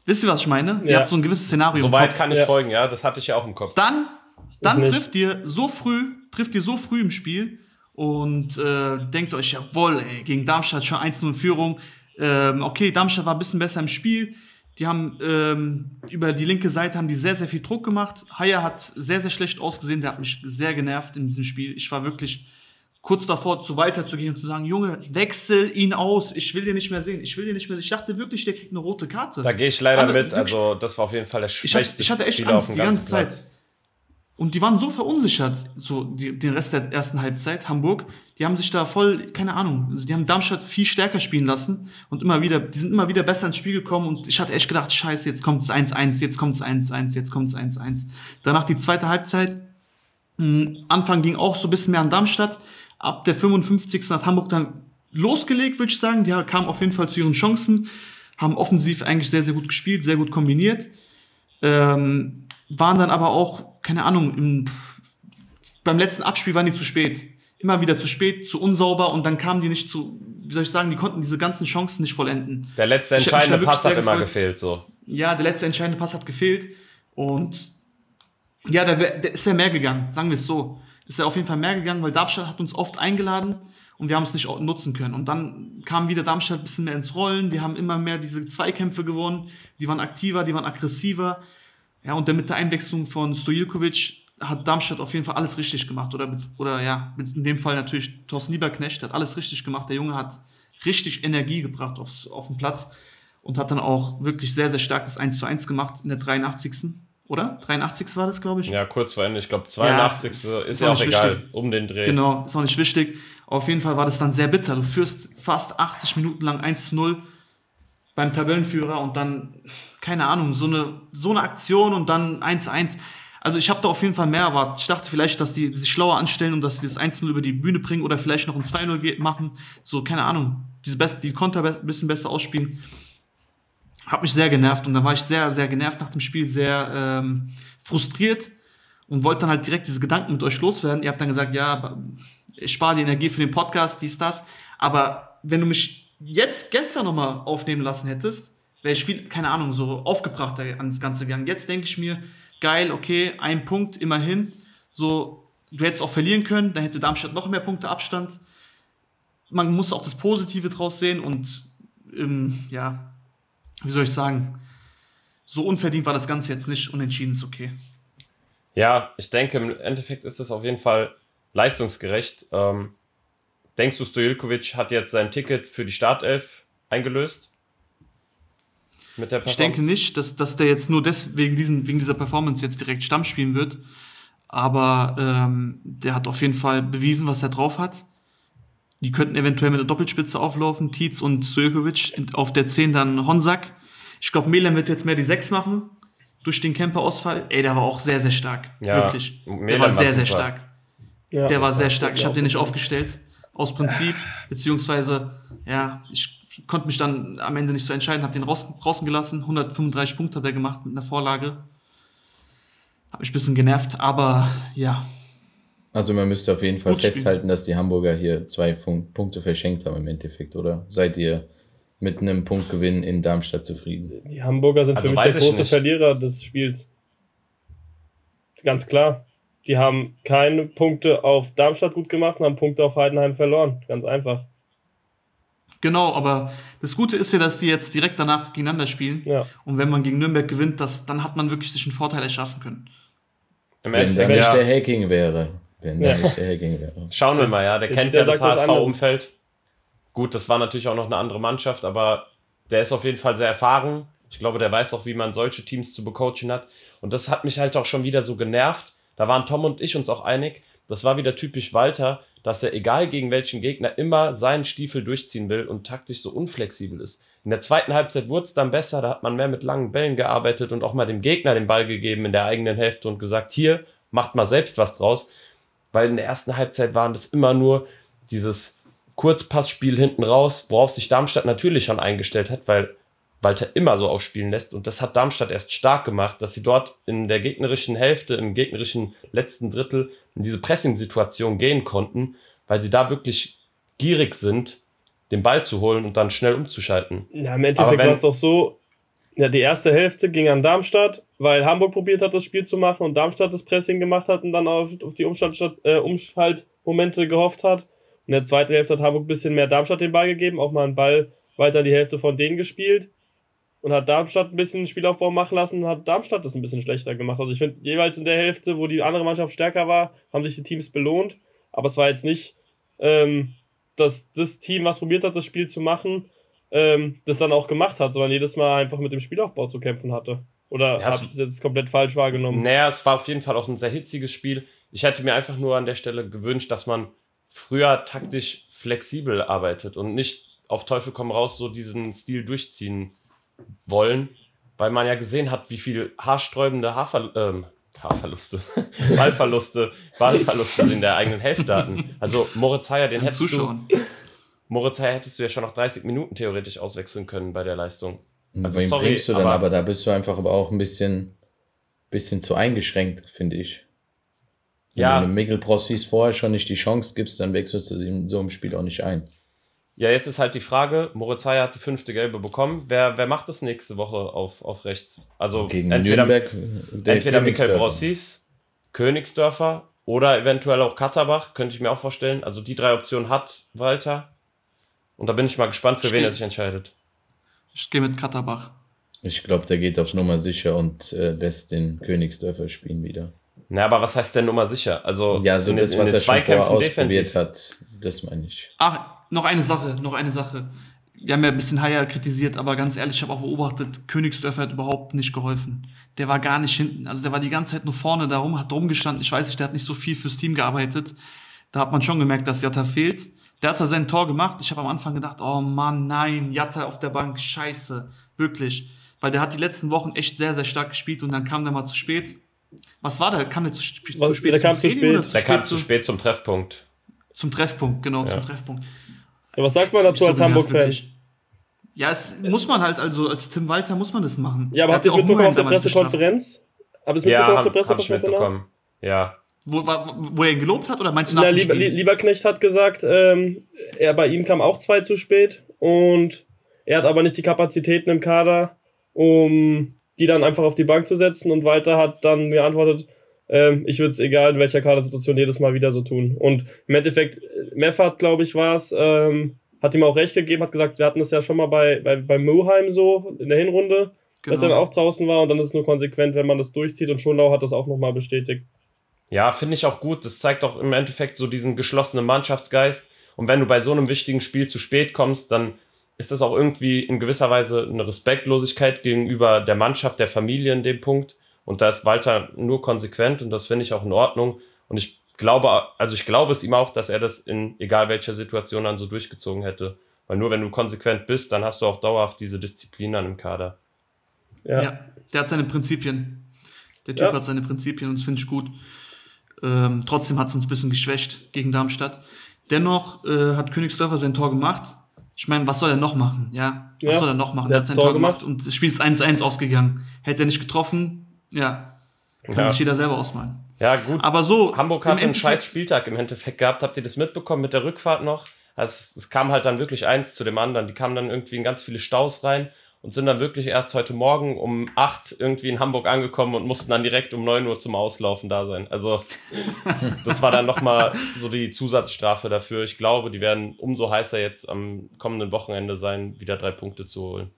Wisst ihr, was ich meine? Ihr Ja. habt so ein gewisses Szenario. im Soweit kann ich Ja. folgen, ja. Das hatte ich ja auch im Kopf. Dann, dann trifft ihr so früh, trifft ihr so früh im Spiel und äh, denkt euch, jawohl, ey, gegen Darmstadt schon 1-0 Führung. Ähm, okay, Darmstadt war ein bisschen besser im Spiel. Die haben ähm, über die linke Seite haben die sehr, sehr viel Druck gemacht. Haya hat sehr, sehr schlecht ausgesehen. Der hat mich sehr genervt in diesem Spiel. Ich war wirklich kurz davor, zu Walter zu gehen und zu sagen, Junge, wechsel ihn aus. Ich will den nicht mehr sehen. Ich will den nicht mehr sehen. Ich dachte wirklich, der kriegt eine rote Karte. Da gehe ich leider Alle- mit. wirklich- Also, das war auf jeden Fall der ich hatte, schwächste ich hatte echt Spieler Angst auf die dem ganze ganzen Zeit. Und die waren so verunsichert, so die, den Rest der ersten Halbzeit, Hamburg. Die haben sich da voll, keine Ahnung, also die haben Darmstadt viel stärker spielen lassen und immer wieder, die sind immer wieder besser ins Spiel gekommen und ich hatte echt gedacht, scheiße, jetzt kommt es 1-1, jetzt kommt es 1-1, jetzt kommt es 1-1. Danach die zweite Halbzeit, mh, Anfang ging auch so ein bisschen mehr an Darmstadt. Ab der 55. hat Hamburg dann losgelegt, würde ich sagen. Die kamen auf jeden Fall zu ihren Chancen, haben offensiv eigentlich sehr, sehr gut gespielt, sehr gut kombiniert. Ähm, waren dann aber auch, keine Ahnung, im, beim letzten Abspiel waren die zu spät. Immer wieder zu spät, zu unsauber und dann kamen die nicht zu, wie soll ich sagen, die konnten diese ganzen Chancen nicht vollenden. Der letzte da entscheidende Pass hat immer gefehlt. So. Ja, der letzte entscheidende Pass hat gefehlt und ja, da wär, der ist ja mehr gegangen, sagen wir es so. Ist ja auf jeden Fall mehr gegangen, weil Darmstadt hat uns oft eingeladen und wir haben es nicht nutzen können. Und dann kam wieder Darmstadt ein bisschen mehr ins Rollen, die haben immer mehr diese Zweikämpfe gewonnen, die waren aktiver, die waren aggressiver. Ja, und dann mit der Einwechslung von Stojilkovic hat Darmstadt auf jeden Fall alles richtig gemacht. Oder, oder ja, in dem Fall natürlich Thorsten Lieberknecht hat alles richtig gemacht. Der Junge hat richtig Energie gebracht aufs, auf den Platz und hat dann auch wirklich sehr, sehr stark das 1 zu 1 gemacht in der 83. Oder? 83. war das, glaube ich. Ja, kurz vor Ende. Ich glaube, 82. ist- ist, ist ja auch auch egal. wichtig. Um den Dreh. Genau, ist auch nicht wichtig. Auf jeden Fall war das dann sehr bitter. Du führst fast 80 Minuten lang 1 zu 0 beim Tabellenführer und dann, keine Ahnung, so eine, so eine Aktion und dann 1 zu 1. Also ich habe da auf jeden Fall mehr erwartet. Ich dachte vielleicht, dass die sich schlauer anstellen und dass sie das 1-0 über die Bühne bringen oder vielleicht noch ein 2-0 ge- machen. So, keine Ahnung. Diese best, die Konter ein bisschen besser ausspielen. Hat mich sehr genervt und dann war ich sehr, sehr genervt nach dem Spiel, sehr ähm, frustriert und wollte dann halt direkt diese Gedanken mit euch loswerden. Ihr habt dann gesagt, ja, ich spare die Energie für den Podcast, dies, das. Aber wenn du mich jetzt gestern nochmal aufnehmen lassen hättest, wäre ich viel, keine Ahnung, so aufgebrachter ans Ganze gegangen. Jetzt denke ich mir, geil, okay, ein Punkt immerhin. So, du hättest auch verlieren können, dann hätte Darmstadt noch mehr Punkte Abstand. Man muss auch das Positive draus sehen und ähm, ja, wie soll ich sagen, so unverdient war das Ganze jetzt nicht, unentschieden ist okay. Ja, ich denke, im Endeffekt ist es auf jeden Fall leistungsgerecht. Ähm, denkst du, Stojilkovic hat jetzt sein Ticket für die Startelf eingelöst? Mit der ich denke nicht, dass, dass der jetzt nur deswegen diesen, wegen dieser Performance jetzt direkt Stamm spielen wird. Aber ähm, der hat auf jeden Fall bewiesen, was er drauf hat. Die könnten eventuell mit der Doppelspitze auflaufen, Tietz und Stojkovic. Auf der 10 dann Honsack. Ich glaube, Melan wird jetzt mehr die 6 machen. Durch den Camper-Ausfall. Ey, der war auch sehr, sehr stark. Ja, Wirklich. Der war sehr, war sehr stark. Ja, der war sehr stark. Ich habe den nicht aufgestellt. Aus Prinzip. Beziehungsweise, ja, ich konnte mich dann am Ende nicht so entscheiden. Habe den raus, draußen gelassen. 135 Punkte hat er gemacht mit einer Vorlage. Habe mich ein bisschen genervt. Aber ja, also man müsste auf jeden Fall Gut festhalten, dass die Hamburger hier zwei Punkte verschenkt haben im Endeffekt, oder? Seid ihr mit einem Punktgewinn in Darmstadt zufrieden? Die Hamburger sind also für mich der große Verlierer des Spiels. Ganz klar. Die haben keine Punkte auf Darmstadt gut gemacht und haben Punkte auf Heidenheim verloren. Ganz einfach. Genau, aber das Gute ist ja, dass die jetzt direkt danach gegeneinander spielen. Ja. Und wenn man gegen Nürnberg gewinnt, das, dann hat man wirklich sich einen Vorteil erschaffen können. Im wenn da nicht ja. der Hacking wäre. Wenn ja. nicht der Hacking wäre. Schauen wir mal, ja. Der, der kennt der ja das HSV-Umfeld. Gut, das war natürlich auch noch eine andere Mannschaft, aber der ist auf jeden Fall sehr erfahren. Ich glaube, der weiß auch, wie man solche Teams zu becoachen hat. Und das hat mich halt auch schon wieder so genervt. Da waren Tom und ich uns auch einig. Das war wieder typisch Walter, dass er, egal gegen welchen Gegner, immer seinen Stiefel durchziehen will und taktisch so unflexibel ist. In der zweiten Halbzeit wurde es dann besser, da hat man mehr mit langen Bällen gearbeitet und auch mal dem Gegner den Ball gegeben in der eigenen Hälfte und gesagt, hier, macht mal selbst was draus weil in der ersten Halbzeit waren das immer nur dieses Kurzpassspiel hinten raus, worauf sich Darmstadt natürlich schon eingestellt hat, weil Walter immer so aufspielen lässt. Und das hat Darmstadt erst stark gemacht, dass sie dort in der gegnerischen Hälfte, im gegnerischen letzten Drittel in diese Pressing-Situation gehen konnten, weil sie da wirklich gierig sind, den Ball zu holen und dann schnell umzuschalten. Ja, im Endeffekt war es doch so, ja, die erste Hälfte ging an Darmstadt, weil Hamburg probiert hat, das Spiel zu machen und Darmstadt das Pressing gemacht hat und dann auf, auf die äh, Umschaltmomente gehofft hat. Und in der zweiten Hälfte hat Hamburg ein bisschen mehr Darmstadt den Ball gegeben, auch mal einen Ball weiter die Hälfte von denen gespielt und hat Darmstadt ein bisschen Spielaufbau machen lassen hat Darmstadt das ein bisschen schlechter gemacht. Also ich finde, jeweils in der Hälfte, wo die andere Mannschaft stärker war, haben sich die Teams belohnt, aber es war jetzt nicht, ähm, dass das Team, was probiert hat, das Spiel zu machen, ähm, das dann auch gemacht hat, sondern jedes Mal einfach mit dem Spielaufbau zu kämpfen hatte. Oder ja, habe ich das jetzt komplett falsch wahrgenommen? Naja, es war auf jeden Fall auch ein sehr hitziges Spiel. Ich hätte mir einfach nur an der Stelle gewünscht, dass man früher taktisch flexibel arbeitet und nicht auf Teufel komm raus so diesen Stil durchziehen wollen, weil man ja gesehen hat, wie viel haarsträubende Haarver ähm, Haarverluste, Ballverluste, Ballverluste in der eigenen Hälfte hatten. Also Moritz Heyer, den hättest Zuschauen. du Moritz Heyer hättest du ja schon nach 30 Minuten theoretisch auswechseln können bei der Leistung. Also, Wen sorry, bringst du dann? Aber, aber, da bist du einfach aber auch ein bisschen, bisschen zu eingeschränkt, finde ich. Wenn ja. du Miguel Prossis vorher schon nicht die Chance gibst, dann wechselst du in so einem Spiel auch nicht ein. Ja, jetzt ist halt die Frage, Moritz Heyer hat die fünfte Gelbe bekommen. Wer, wer macht das nächste Woche auf, auf rechts? Also Gegen entweder, Nürnberg, entweder Michael Brossis, Königsdörfer oder eventuell auch Katterbach, könnte ich mir auch vorstellen. Also die drei Optionen hat Walter. Und da bin ich mal gespannt, für ich wen er sich entscheidet. Ich gehe mit Katterbach. Ich glaube, der geht auf Nummer sicher und äh, lässt den Königsdörfer spielen wieder. Na, aber was heißt denn Nummer sicher? Also, ja, so in, das, was er schon vorher ausprobiert hat, das meine ich. Ach, noch eine Sache, noch eine Sache. Wir haben ja ein bisschen Haier kritisiert, aber ganz ehrlich, ich habe auch beobachtet, Königsdörfer hat überhaupt nicht geholfen. Der war gar nicht hinten. Also der war die ganze Zeit nur vorne darum, hat rumgestanden. Ich weiß nicht, der hat nicht so viel fürs Team gearbeitet. Da hat man schon gemerkt, dass Jatta fehlt. Der hat zwar sein Tor gemacht. Ich habe am Anfang gedacht, oh Mann, nein, Jatta auf der Bank, scheiße. Wirklich. Weil der hat die letzten Wochen echt sehr, sehr stark gespielt und dann kam der mal zu spät. Was war der? Kam der zu, spät? Was, zu spät? Der kam zu spät. Zu der kam zu spät zum Treffpunkt. Zum Treffpunkt, genau, ja. zum Treffpunkt. Ja, was sagt man dazu als Hamburg-Fan? Ja, es muss man halt, also als Tim Walter muss man das machen. Ja, aber habt ihr es mitbekommen auf der Pressekonferenz? Habt ihr es mitbekommen auf der Pressekonferenz? Ja, mitbekommen. Ja. Wo, wo er ihn gelobt hat oder meinst du nach Na, Lieber, Lieberknecht hat gesagt, ähm, er bei ihm kam auch zwei zu spät und er hat aber nicht die Kapazitäten im Kader, um die dann einfach auf die Bank zu setzen und Walter hat dann geantwortet, Ähm, ich würde es egal in welcher Kadersituation jedes Mal wieder so tun. Und im Endeffekt, Meffert, glaube ich, war es, ähm, hat ihm auch recht gegeben, hat gesagt, wir hatten das ja schon mal bei, bei, bei Moheim so in der Hinrunde, genau. dass er dann auch draußen war und dann ist es nur konsequent, wenn man das durchzieht und Schonlau hat das auch nochmal bestätigt. Ja, finde ich auch gut. Das zeigt auch im Endeffekt so diesen geschlossenen Mannschaftsgeist. Und wenn du bei so einem wichtigen Spiel zu spät kommst, dann ist das auch irgendwie in gewisser Weise eine Respektlosigkeit gegenüber der Mannschaft, der Familie in dem Punkt. Und da ist Walter nur konsequent und das finde ich auch in Ordnung. Und ich glaube, also ich glaube es ihm auch, dass er das in egal welcher Situation dann so durchgezogen hätte. Weil nur wenn du konsequent bist, dann hast du auch dauerhaft diese Disziplin dann im Kader. Ja, ja der hat seine Prinzipien. Der Typ ja. hat seine Prinzipien und das finde ich gut. Ähm, trotzdem hat es uns ein bisschen geschwächt gegen Darmstadt. Dennoch äh, hat Königsdörfer sein Tor gemacht. Ich meine, was soll er noch machen? Ja, was ja, soll er noch machen? Er hat sein Tor, Tor gemacht. gemacht und das Spiel ist 1-1 ausgegangen. Hätte er nicht getroffen, ja, kann ja. sich jeder selber ausmalen. Ja, gut. Aber so. Hamburg hat einen scheiß Spieltag im Endeffekt gehabt. Habt ihr das mitbekommen mit der Rückfahrt noch? Also, es kam halt dann wirklich eins zu dem anderen. Die kamen dann irgendwie in ganz viele Staus rein und sind dann wirklich erst heute Morgen um 8 irgendwie in Hamburg angekommen und mussten dann direkt um 9 Uhr zum Auslaufen da sein. Also das war dann nochmal so die Zusatzstrafe dafür. Ich glaube, die werden umso heißer jetzt am kommenden Wochenende sein, wieder drei Punkte zu holen.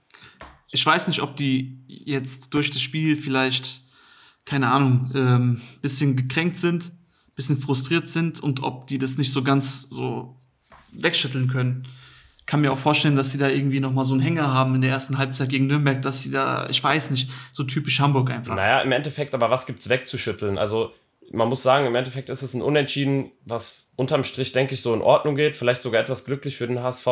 Ich weiß nicht, ob die jetzt durch das Spiel vielleicht, keine Ahnung, ähm, bisschen gekränkt sind, bisschen frustriert sind und ob die das nicht so ganz so wegschütteln können kann mir auch vorstellen, dass sie da irgendwie nochmal so einen Hänger haben in der ersten Halbzeit gegen Nürnberg, dass sie da, ich weiß nicht, so typisch Hamburg einfach. Naja, im Endeffekt, aber was gibt's wegzuschütteln? Also, man muss sagen, im Endeffekt ist es ein Unentschieden, was unterm Strich, denke ich, so in Ordnung geht, vielleicht sogar etwas glücklich für den HSV.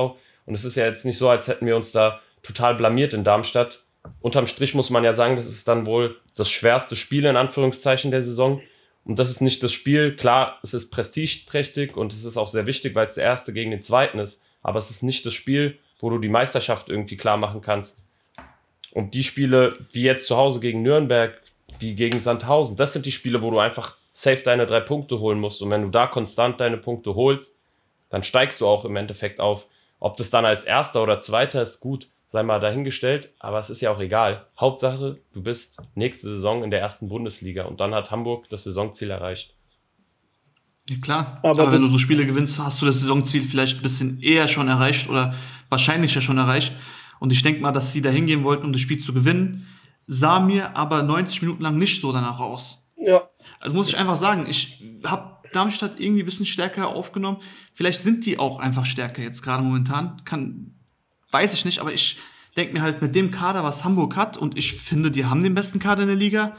Und es ist ja jetzt nicht so, als hätten wir uns da total blamiert in Darmstadt. Unterm Strich muss man ja sagen, das ist dann wohl das schwerste Spiel in Anführungszeichen der Saison. Und das ist nicht das Spiel. Klar, es ist prestigeträchtig und es ist auch sehr wichtig, weil es der erste gegen den zweiten ist aber es ist nicht das Spiel, wo du die Meisterschaft irgendwie klar machen kannst. Und die Spiele, wie jetzt zu Hause gegen Nürnberg, wie gegen Sandhausen, das sind die Spiele, wo du einfach safe deine drei Punkte holen musst. Und wenn du da konstant deine Punkte holst, dann steigst du auch im Endeffekt auf. Ob das dann als erster oder zweiter ist, gut, sei mal dahingestellt, aber es ist ja auch egal. Hauptsache, du bist nächste Saison in der ersten Bundesliga und dann hat Hamburg das Saisonziel erreicht. Ja, klar. Aber, Aber wenn du so Spiele gewinnst, hast du das Saisonziel vielleicht ein bisschen eher schon erreicht oder wahrscheinlicher schon erreicht. Und ich denke mal, dass sie da hingehen wollten, um das Spiel zu gewinnen. Sah mir aber 90 Minuten lang nicht so danach aus. Ja. Also muss ich einfach sagen, ich habe Darmstadt irgendwie ein bisschen stärker aufgenommen. Vielleicht sind die auch einfach stärker jetzt gerade momentan. Kann, weiß ich nicht, aber ich denke mir halt mit dem Kader, was Hamburg hat, und ich finde, die haben den besten Kader in der Liga,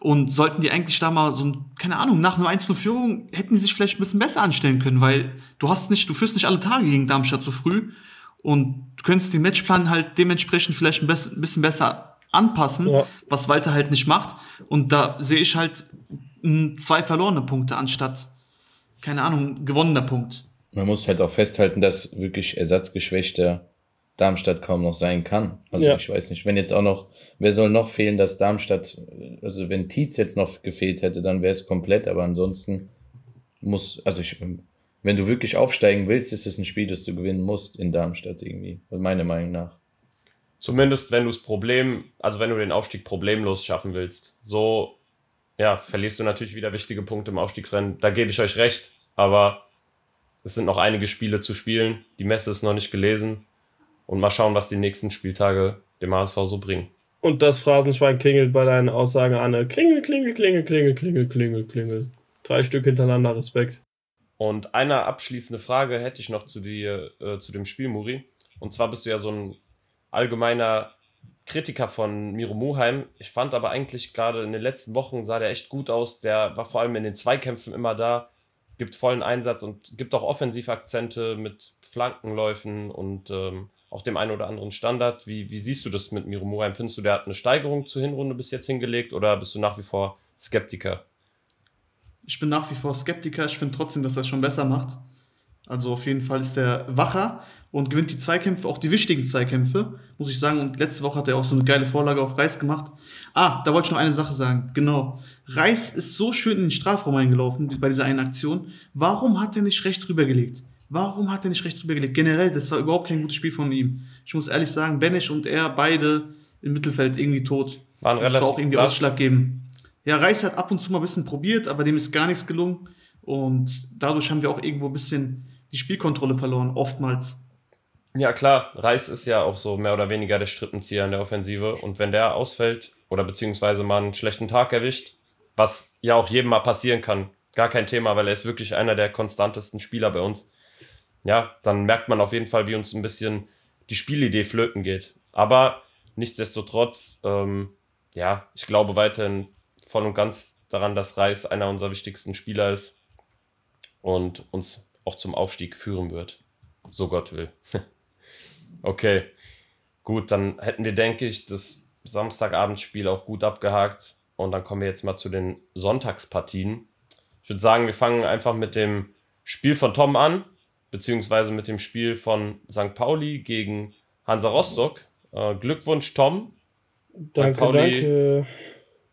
und sollten die eigentlich da mal so, keine Ahnung, nach einer 1-0-Führung hätten die sich vielleicht ein bisschen besser anstellen können, weil du hast nicht, du führst nicht alle Tage gegen Darmstadt so früh und du könntest den Matchplan halt dementsprechend vielleicht ein, bisschen besser anpassen, ja. was Walter halt nicht macht. Und da sehe ich halt zwei verlorene Punkte anstatt, keine Ahnung, gewonnener Punkt. Man muss halt auch festhalten, dass wirklich ersatzgeschwächte Darmstadt kaum noch sein kann. Also ja. ich weiß nicht, wenn jetzt auch noch, wer soll noch fehlen, dass Darmstadt, also wenn Tietz jetzt noch gefehlt hätte, dann wäre es komplett, aber ansonsten muss, also ich, wenn du wirklich aufsteigen willst, ist es ein Spiel, das du gewinnen musst in Darmstadt irgendwie, also meiner Meinung nach. Zumindest wenn du das Problem, also wenn du den Aufstieg problemlos schaffen willst. So, ja, verlierst du natürlich wieder wichtige Punkte im Aufstiegsrennen. Da gebe ich euch recht, aber es sind noch einige Spiele zu spielen. Die Messe ist noch nicht gelesen. Und mal schauen, was die nächsten Spieltage dem HSV so bringen. Und das Phrasenschwein klingelt bei deinen Aussagen an. Klingel, klingel, klingel, klingel, klingel, klingel, klingel. Drei Stück hintereinander, Respekt. Und eine abschließende Frage hätte ich noch zu dir, äh, zu dem Spiel, Muri. Und zwar bist du ja so ein allgemeiner Kritiker von Miro Muheim. Ich fand aber eigentlich gerade in den letzten Wochen sah der echt gut aus. Der war vor allem in den Zweikämpfen immer da, gibt vollen Einsatz und gibt auch Offensivakzente mit Flankenläufen und ähm, auch dem einen oder anderen Standard. Wie, wie siehst du das mit Miro Mura? Empfindest du, der hat eine Steigerung zur Hinrunde bis jetzt hingelegt oder bist du nach wie vor Skeptiker? Ich bin nach wie vor Skeptiker. Ich finde trotzdem, dass er es schon besser macht. Also auf jeden Fall ist er wacher und gewinnt die Zweikämpfe, auch die wichtigen Zweikämpfe, muss ich sagen. Und letzte Woche hat er auch so eine geile Vorlage auf Reis gemacht. Ah, da wollte ich noch eine Sache sagen. Genau. Reis ist so schön in den Strafraum eingelaufen bei dieser einen Aktion. Warum hat er nicht rechts rübergelegt? Warum hat er nicht rechts drüber gelegt? Generell, das war überhaupt kein gutes Spiel von ihm. Ich muss ehrlich sagen, Benesch und er beide im Mittelfeld irgendwie tot. Waren relativ. Das war auch irgendwie ausschlaggebend. ja, Reis hat ab und zu mal ein bisschen probiert, aber dem ist gar nichts gelungen. Und dadurch haben wir auch irgendwo ein bisschen die Spielkontrolle verloren, oftmals. Ja, klar, Reis ist ja auch so mehr oder weniger der Strippenzieher in der Offensive. Und wenn der ausfällt oder beziehungsweise mal einen schlechten Tag erwischt, was ja auch jedem mal passieren kann, gar kein Thema, weil er ist wirklich einer der konstantesten Spieler bei uns. Ja, dann merkt man auf jeden Fall, wie uns ein bisschen die Spielidee flöten geht. Aber nichtsdestotrotz, ähm, ja, ich glaube weiterhin voll und ganz daran, dass Reis einer unserer wichtigsten Spieler ist und uns auch zum Aufstieg führen wird. So Gott will. okay, gut, dann hätten wir, denke ich, das Samstagabendspiel auch gut abgehakt. Und dann kommen wir jetzt mal zu den Sonntagspartien. Ich würde sagen, wir fangen einfach mit dem Spiel von Tom an, beziehungsweise mit dem Spiel von St. Pauli gegen Hansa Rostock. Äh, Glückwunsch, Tom. Danke, danke.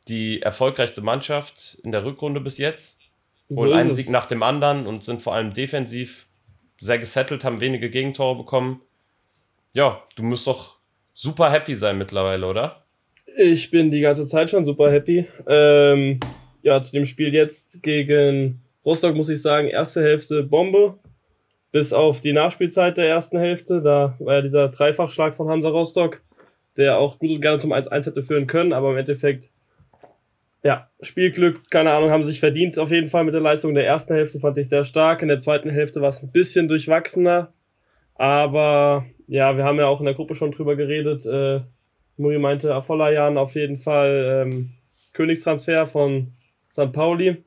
Die erfolgreichste Mannschaft in der Rückrunde bis jetzt So holen ist einen. Sieg nach dem anderen und sind vor allem defensiv sehr gesettelt, haben wenige Gegentore bekommen. Ja, du musst doch super happy sein mittlerweile, oder? Ich bin die ganze Zeit schon super happy. Ähm, ja, zu dem Spiel jetzt gegen Rostock muss ich sagen, erste Hälfte Bombe. Bis auf die Nachspielzeit der ersten Hälfte. Da war ja dieser Dreifachschlag von Hansa Rostock, der auch gut und gerne zum 1-1 hätte führen können, aber im Endeffekt, ja, Spielglück, keine Ahnung, haben sich verdient auf jeden Fall mit der Leistung. Der ersten Hälfte fand ich sehr stark. In der zweiten Hälfte war es ein bisschen durchwachsener. Aber ja, wir haben ja auch in der Gruppe schon drüber geredet. Äh, Muri meinte, Afolayan auf jeden Fall ähm, Königstransfer von St. Pauli.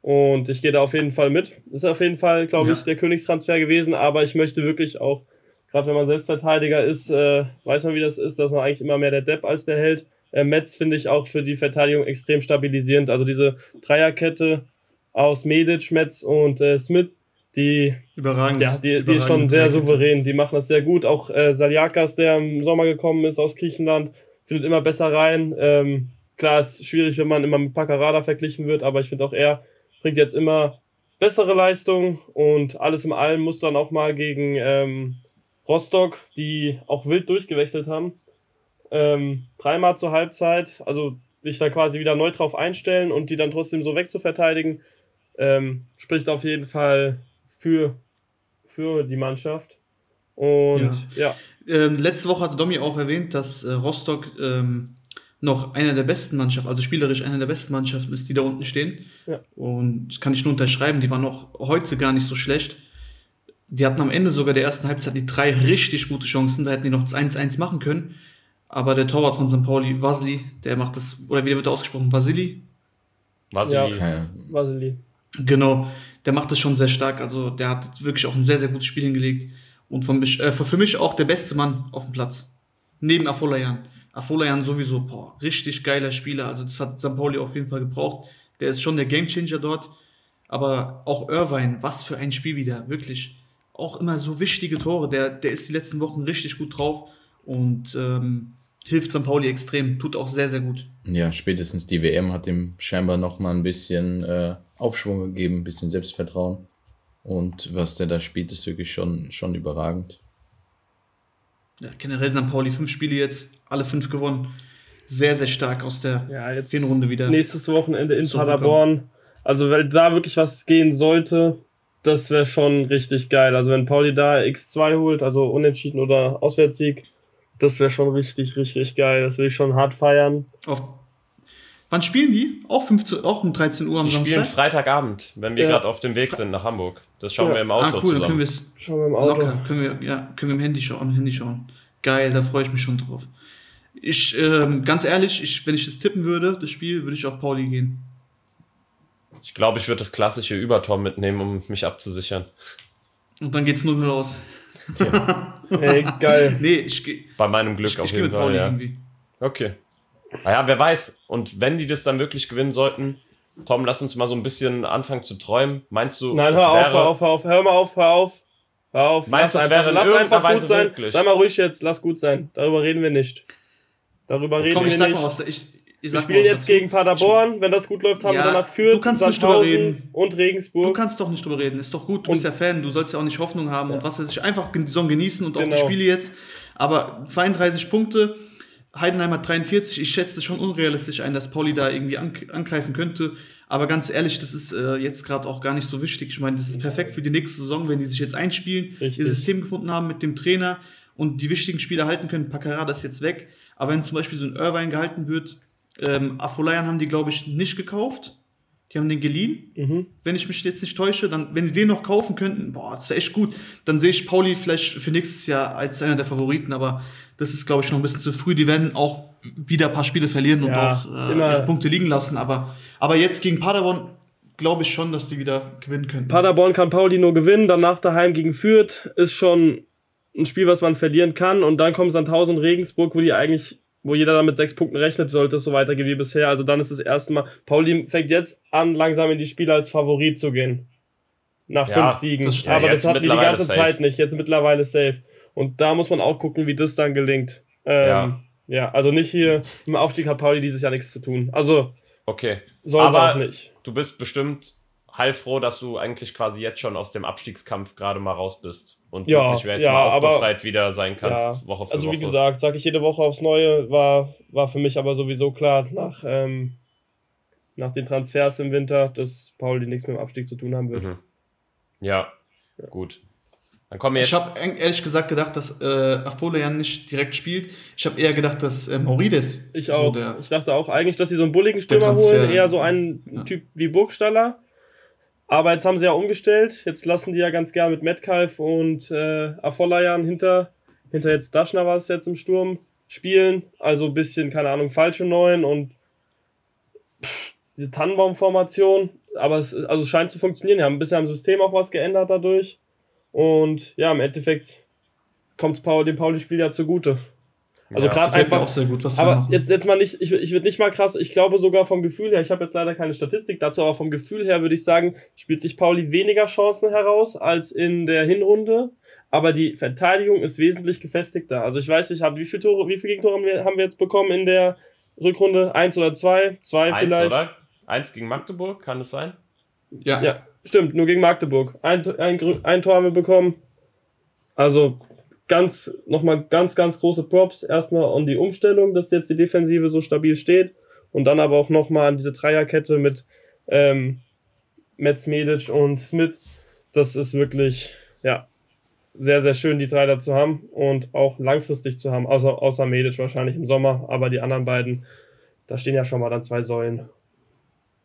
Und ich gehe da auf jeden Fall mit. Ist auf jeden Fall, glaube Ja. ich, der Königstransfer gewesen. Aber ich möchte wirklich auch, gerade wenn man Selbstverteidiger ist, äh, weiß man, wie das ist, dass man eigentlich immer mehr der Depp als der Held. Äh, Metz finde ich auch für die Verteidigung extrem stabilisierend. Also diese Dreierkette aus Medic, Metz und äh, Smith, die Überragend. ja, die, die ist schon sehr souverän. Die machen das sehr gut. Auch äh, Saliakas, der im Sommer gekommen ist aus Griechenland, findet immer besser rein. Ähm, klar, ist schwierig, wenn man immer mit Paccarada verglichen wird, aber ich finde auch er bringt jetzt immer bessere Leistung und alles in allem muss dann auch mal gegen ähm, Rostock, die auch wild durchgewechselt haben, ähm, dreimal zur Halbzeit, also sich da quasi wieder neu drauf einstellen und die dann trotzdem so wegzuverteidigen, ähm, spricht auf jeden Fall für, für die Mannschaft. Und ja, Ähm, letzte Woche hatte Domi auch erwähnt, dass äh, Rostock ähm, noch einer der besten Mannschaften, also spielerisch einer der besten Mannschaften ist, die da unten stehen. Ja. Und das kann ich nur unterschreiben, die waren auch heute gar nicht so schlecht. Die hatten am Ende sogar der ersten Halbzeit die drei richtig gute Chancen, da hätten die noch das 1-1 machen können. Aber der Torwart von St. Pauli, Vasili, der macht das, oder wie wird er ausgesprochen? Vasili? Vasili. Ja. Keine, Vasili. Genau, der macht das schon sehr stark. Also der hat wirklich auch ein sehr, sehr gutes Spiel hingelegt. Und von mich, äh, für mich auch der beste Mann auf dem Platz. Neben Afolayan. Afolayan sowieso, boah, richtig geiler Spieler. Also das hat St. Pauli auf jeden Fall gebraucht. Der ist schon der Gamechanger dort. Aber auch Irvine, was für ein Spiel wieder, wirklich. Auch immer so wichtige Tore. Der, der ist die letzten Wochen richtig gut drauf und ähm, hilft St. Pauli extrem. Tut auch sehr, sehr gut. ja, spätestens die WM hat ihm scheinbar nochmal ein bisschen äh, Aufschwung gegeben, ein bisschen Selbstvertrauen. Und was der da spielt, ist wirklich schon, schon überragend. Ja, generell St. Pauli fünf Spiele jetzt, alle fünf gewonnen. Sehr, sehr stark aus der Ja, jetzt Hinrunde wieder. nächstes Wochenende in. Paderborn. Also, wenn da wirklich was gehen sollte, das wäre schon richtig geil. Also, wenn Pauli da X2 holt, also unentschieden oder Auswärtssieg, das wäre schon richtig, richtig geil. Das will ich schon hart feiern. Auf Wann spielen die? Auch, 15, auch um 13 Uhr am Die spielen Samstag? Freitagabend, wenn wir Ja. gerade auf dem Weg sind nach Hamburg. Das schauen Ja. wir im Auto Ah, cool, dann können wir zusammen. es Schauen wir im Auto. locker. Können wir, ja, können wir im Handy schauen, Handy schauen. Geil, da freue ich mich schon drauf. Ich, ähm, ganz ehrlich, ich, wenn ich das tippen würde, das Spiel, würde ich auf Pauli gehen. Ich glaube, ich würde das klassische Übertor mitnehmen, um mich abzusichern. Und dann geht's 0-0 aus. Ey, geil. Nee, ich, geh- Bei meinem Glück ich, auf ich gehe jeden mit Fall. Pauli Ja. irgendwie. Okay. Naja, wer weiß. Und wenn die das dann wirklich gewinnen sollten, Tom, lass uns mal so ein bisschen anfangen zu träumen. Meinst du, Nein, es hör auf, wäre- hör auf, hör auf, hör mal auf, hör auf. Hör auf. Meinst du, lass es wäre einfach, in lass irgendeiner einfach gut Weise sein. möglich? Sei mal ruhig jetzt, lass gut sein. Darüber reden wir nicht. Darüber reden Komm, ich wir sag nicht. mal was. Ich, ich wir spielen jetzt dazu. gegen Paderborn. Wenn das gut läuft, haben Ja, wir danach Fürth, du kannst nicht drüber reden. und Du Regensburg. kannst doch nicht drüber reden. Ist doch gut, du bist ja Fan, du sollst ja auch nicht Hoffnung haben und was weiß ich, einfach die Saison genießen und auch die Genau. Spiele jetzt. Aber 32 Punkte Heidenheim hat 43. Ich schätze schon unrealistisch ein, dass Pauli da irgendwie angreifen könnte. Aber ganz ehrlich, das ist äh, jetzt gerade auch gar nicht so wichtig. Ich meine, das ist perfekt für die nächste Saison, wenn die sich jetzt einspielen, Richtig. ihr System gefunden haben mit dem Trainer und die wichtigen Spieler halten können. Paccarada ist jetzt weg. Aber wenn zum Beispiel so ein Irvine gehalten wird, ähm, Afolayan haben die, glaube ich, nicht gekauft. Die haben den geliehen, mhm. wenn ich mich jetzt nicht täusche. Dann, wenn sie den noch kaufen könnten, boah, das wäre echt gut. Dann sehe ich Pauli vielleicht für nächstes Jahr als einer der Favoriten, aber das ist, glaube ich, noch ein bisschen zu früh. Die werden auch wieder ein paar Spiele verlieren und ja, auch äh, Punkte liegen lassen. Aber, aber jetzt gegen Paderborn glaube ich schon, dass die wieder gewinnen können. Paderborn kann Pauli nur gewinnen, danach daheim gegen Fürth ist schon ein Spiel, was man verlieren kann. Und dann kommt Sandhausen und Regensburg, wo die eigentlich wo jeder dann mit sechs Punkten rechnet, sollte es so weitergehen wie bisher. Also dann ist das erste Mal. Pauli fängt jetzt an, langsam in die Spiele als Favorit zu gehen. Nach ja, fünf Siegen. Das Aber das hatten die die ganze safe. Zeit nicht. Jetzt mittlerweile safe. Und da muss man auch gucken, wie das dann gelingt. Ähm, ja. ja, also nicht hier im Aufstieg hat Pauli dieses Jahr nichts zu tun. Also okay. soll es auch nicht. Du bist bestimmt heilfroh, dass du eigentlich quasi jetzt schon aus dem Abstiegskampf gerade mal raus bist und ja, wirklich jetzt ja, mal aufbefreit wieder sein kannst, ja. Woche für Also wie gesagt, sage ich jede Woche aufs Neue, war, war für mich aber sowieso klar nach, ähm, nach den Transfers im Winter, dass Pauli nichts mit dem Abstieg zu tun haben wird. Mhm. Ja, ja, gut. Dann kommen wir jetzt. Ich habe ehrlich gesagt gedacht, dass äh, Afolayan nicht direkt spielt. Ich habe eher gedacht, dass äh, Maurides. Ich auch. So ich dachte auch eigentlich, dass sie so einen bulligen Stürmer holen, eher so einen ja. Typ wie Burgstaller. Aber jetzt haben sie ja umgestellt. Jetzt lassen die ja ganz gern mit Metcalf und äh, Afolayan hinter, hinter jetzt Daschner war es jetzt im Sturm spielen. Also ein bisschen, keine Ahnung, falsche Neuen und pff, diese Tannenbaumformation. Aber es also es scheint zu funktionieren. Die haben ein bisschen am System auch was geändert dadurch. Und ja, im Endeffekt kommt es dem Pauli-Spiel ja zugute. Also ja, gerade einfach. Auch sehr gut, was aber jetzt, jetzt mal nicht, ich, ich würde nicht mal krass, ich glaube sogar vom Gefühl her, ich habe jetzt leider keine Statistik dazu, aber vom Gefühl her würde ich sagen, spielt sich Pauli weniger Chancen heraus als in der Hinrunde. Aber die Verteidigung ist wesentlich gefestigter. Also ich weiß nicht, wie viele Tore, wie viele Gegentore haben wir, haben wir jetzt bekommen in der Rückrunde? Eins oder zwei? Zwei Eins, vielleicht. Oder? Eins gegen Magdeburg, kann es sein? Ja. Ja, stimmt, nur gegen Magdeburg. Ein, ein, ein Tor haben wir bekommen. Also ganz, nochmal ganz, ganz große Props erstmal an die Umstellung, dass jetzt die Defensive so stabil steht und dann aber auch nochmal an diese Dreierkette mit ähm, Metz, Medic und Smith. Das ist wirklich, ja, sehr, sehr schön, die drei da zu haben und auch langfristig zu haben, außer, außer Medic wahrscheinlich im Sommer, aber die anderen beiden, da stehen ja schon mal dann zwei Säulen.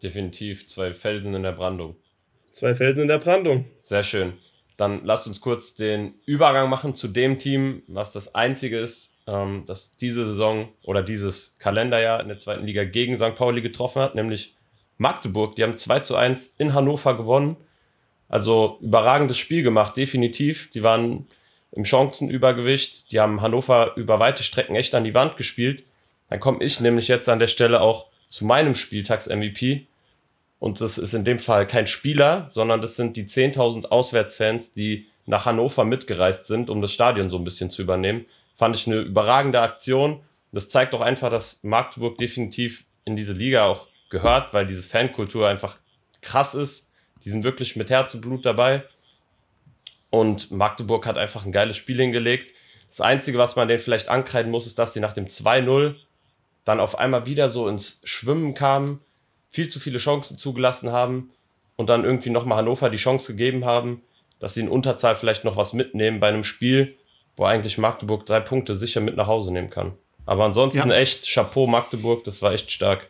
Definitiv zwei Felsen in der Brandung. Zwei Felsen in der Brandung. Sehr schön. Dann lasst uns kurz den Übergang machen zu dem Team, was das einzige ist, ähm, das diese Saison oder dieses Kalenderjahr in der zweiten Liga gegen St. Pauli getroffen hat, nämlich Magdeburg. Die haben 2 zu 1 in Hannover gewonnen. Also überragendes Spiel gemacht, definitiv. Die waren im Chancenübergewicht. Die haben Hannover über weite Strecken echt an die Wand gespielt. Dann komme ich nämlich jetzt an der Stelle auch zu meinem Spieltags-MVP. Und das ist in dem Fall kein Spieler, sondern das sind die 10.000 Auswärtsfans, die nach Hannover mitgereist sind, um das Stadion so ein bisschen zu übernehmen. Fand ich eine überragende Aktion. Das zeigt doch einfach, dass Magdeburg definitiv in diese Liga auch gehört, weil diese Fankultur einfach krass ist. Die sind wirklich mit Herz und Blut dabei. Und Magdeburg hat einfach ein geiles Spiel hingelegt. Das Einzige, was man denen vielleicht ankreiden muss, ist, dass sie nach dem 2-0 dann auf einmal wieder so ins Schwimmen kamen viel zu viele Chancen zugelassen haben und dann irgendwie nochmal Hannover die Chance gegeben haben, dass sie in Unterzahl vielleicht noch was mitnehmen bei einem Spiel, wo eigentlich Magdeburg drei Punkte sicher mit nach Hause nehmen kann. Aber ansonsten ja. echt Chapeau Magdeburg, das war echt stark.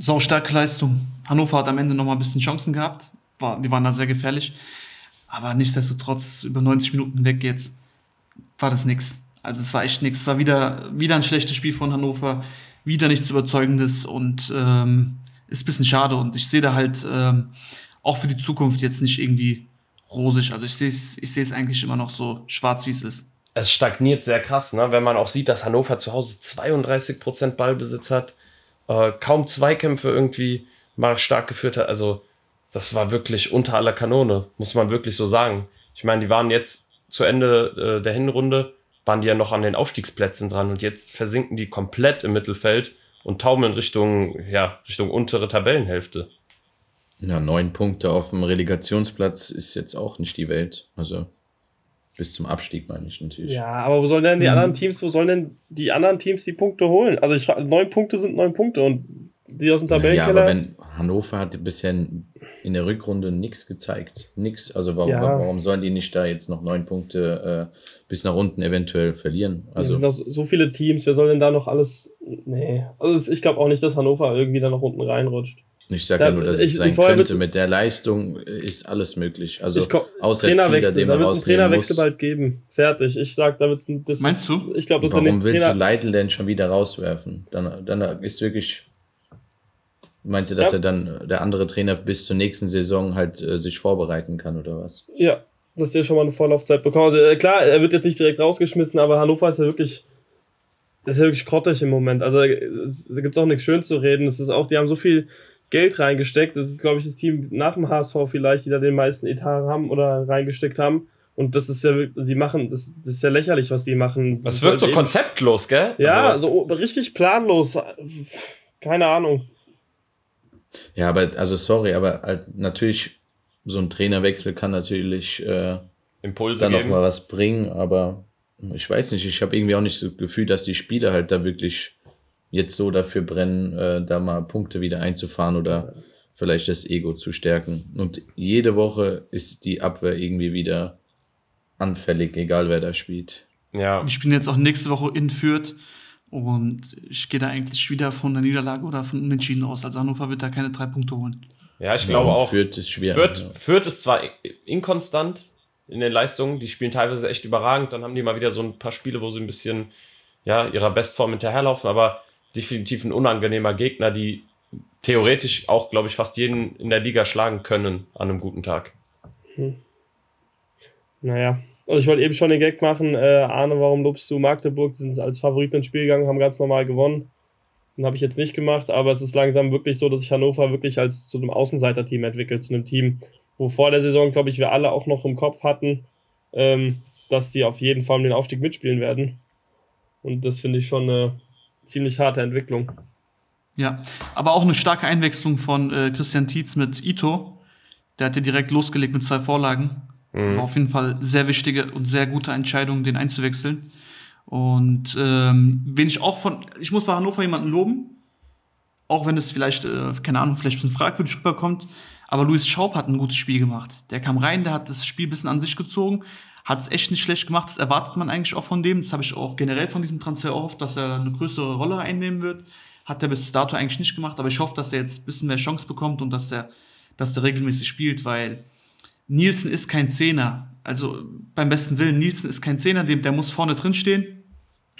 Sau starke Leistung. Hannover hat am Ende nochmal ein bisschen Chancen gehabt. War, die waren da sehr gefährlich. Aber nichtsdestotrotz, über 90 Minuten weg jetzt, war das nix. Also es war echt nix. Es war wieder, wieder ein schlechtes Spiel von Hannover wieder nichts Überzeugendes und ähm, ist ein bisschen schade. Und ich sehe da halt ähm, auch für die Zukunft jetzt nicht irgendwie rosig. Also ich sehe es ich eigentlich immer noch so schwarz, wie es ist. Es stagniert sehr krass, ne? wenn man auch sieht, dass Hannover zu Hause 32% Ballbesitz hat, äh, kaum Zweikämpfe irgendwie mal stark geführt hat. Also das war wirklich unter aller Kanone, muss man wirklich so sagen. Ich meine, die waren jetzt zu Ende äh, der Hinrunde waren die ja noch an den Aufstiegsplätzen dran und jetzt versinken die komplett im Mittelfeld und taumeln Richtung, ja, Richtung untere Tabellenhälfte. Na, neun Punkte auf dem Relegationsplatz ist jetzt auch nicht die Welt. Also. bis zum Abstieg meine ich natürlich. Ja, aber wo sollen denn die Mhm. anderen Teams, wo sollen denn die anderen Teams die Punkte holen? Also ich neun Punkte sind neun Punkte und die aus dem Ja, Tabellenkeller. aber wenn Hannover hat bisher in der Rückrunde nichts gezeigt. Nix. Also warum, Ja. warum sollen die nicht da jetzt noch neun Punkte äh, bis nach unten eventuell verlieren? also, es sind noch so viele Teams, wer soll denn da noch alles. Nee. Also ich glaube auch nicht, dass Hannover irgendwie da noch unten reinrutscht. ich sage Da- ja nur, dass ich- es sein könnte. Mit der Leistung ist alles möglich. Also Auswärtsliga, Trainerwechsel, den da man wird es einen Trainerwechsel bald geben. Fertig. Ich sag, da wird's ein. Das Meinst du? Ich glaube, das Warum willst du Trainer. Leitl denn schon wieder rauswerfen? Dann, dann ist wirklich. Meinst du, dass Ja. er dann äh, der andere Trainer bis zur nächsten Saison halt äh, sich vorbereiten kann oder was? Ja, dass der schon mal eine Vorlaufzeit bekommt. Also, äh, klar, er wird jetzt nicht direkt rausgeschmissen, aber Hannover ist ja wirklich. Das ist ja wirklich grottig im Moment. Also äh, es- da gibt es auch nichts schön zu reden. Es ist auch, die haben so viel Geld reingesteckt. Das ist, glaube ich, das Team nach dem HSV vielleicht, die da den meisten Etat haben oder reingesteckt haben. Und das ist ja wirklich, die machen, das, das ist ja lächerlich, was die machen. Das wirkt so konzeptlos, gell? Ja, Also, so richtig planlos. Keine Ahnung. Ja, aber also sorry, aber halt natürlich so ein Trainerwechsel kann natürlich äh, Impulse dann noch geben. mal was bringen, aber ich weiß nicht, ich habe irgendwie auch nicht so das Gefühl, dass die Spieler halt da wirklich jetzt so dafür brennen, äh, da mal Punkte wieder einzufahren oder vielleicht das Ego zu stärken. Und jede Woche ist die Abwehr irgendwie wieder anfällig, egal wer da spielt. Ja. Die spielen jetzt auch nächste Woche in Fürth. Und ich gehe da eigentlich wieder von der Niederlage oder von Unentschieden aus. Also Hannover wird da keine drei Punkte holen. ja, ich glaube Und auch. Fürth ist schwer. Fürth, ja. Fürth ist zwar inkonstant in den Leistungen, die spielen teilweise echt überragend, dann haben die mal wieder so ein paar Spiele, wo sie ein bisschen ja, ihrer Bestform hinterherlaufen, aber definitiv ein unangenehmer Gegner, die theoretisch auch, glaube ich, fast jeden in der Liga schlagen können an einem guten Tag. Naja, also ich wollte eben schon den Gag machen. Äh, Arne, warum lobst du Magdeburg? Die sind als Favoriten ins Spiel gegangen, haben ganz normal gewonnen. Den habe ich jetzt nicht gemacht, aber es ist langsam wirklich so, dass sich Hannover wirklich als zu einem Außenseiter-Team entwickelt, zu einem Team, wo vor der Saison, glaube ich, wir alle auch noch im Kopf hatten, ähm, dass die auf jeden Fall um den Aufstieg mitspielen werden. Und das finde ich schon eine ziemlich harte Entwicklung. Ja, aber auch eine starke Einwechslung von äh, Christian Tietz mit Ito. Der hat ja direkt losgelegt mit zwei Vorlagen. Mhm. War auf jeden Fall sehr wichtige und sehr gute Entscheidung, den einzuwechseln. Und ähm, wen ich auch von, ich muss bei Hannover jemanden loben, auch wenn es vielleicht, äh, keine Ahnung, vielleicht ein bisschen fragwürdig rüberkommt, aber Luis Schaub hat ein gutes Spiel gemacht. Der kam rein, der hat das Spiel ein bisschen an sich gezogen, hat es echt nicht schlecht gemacht, das erwartet man eigentlich auch von dem. Das habe ich auch generell von diesem Transfer oft, dass er eine größere Rolle einnehmen wird. Hat er bis dato eigentlich nicht gemacht, aber ich hoffe, dass er jetzt ein bisschen mehr Chance bekommt und dass er, dass er regelmäßig spielt, weil Nielsen ist kein Zehner. Also beim besten Willen, Nielsen ist kein Zehner, dem, der muss vorne drin stehen.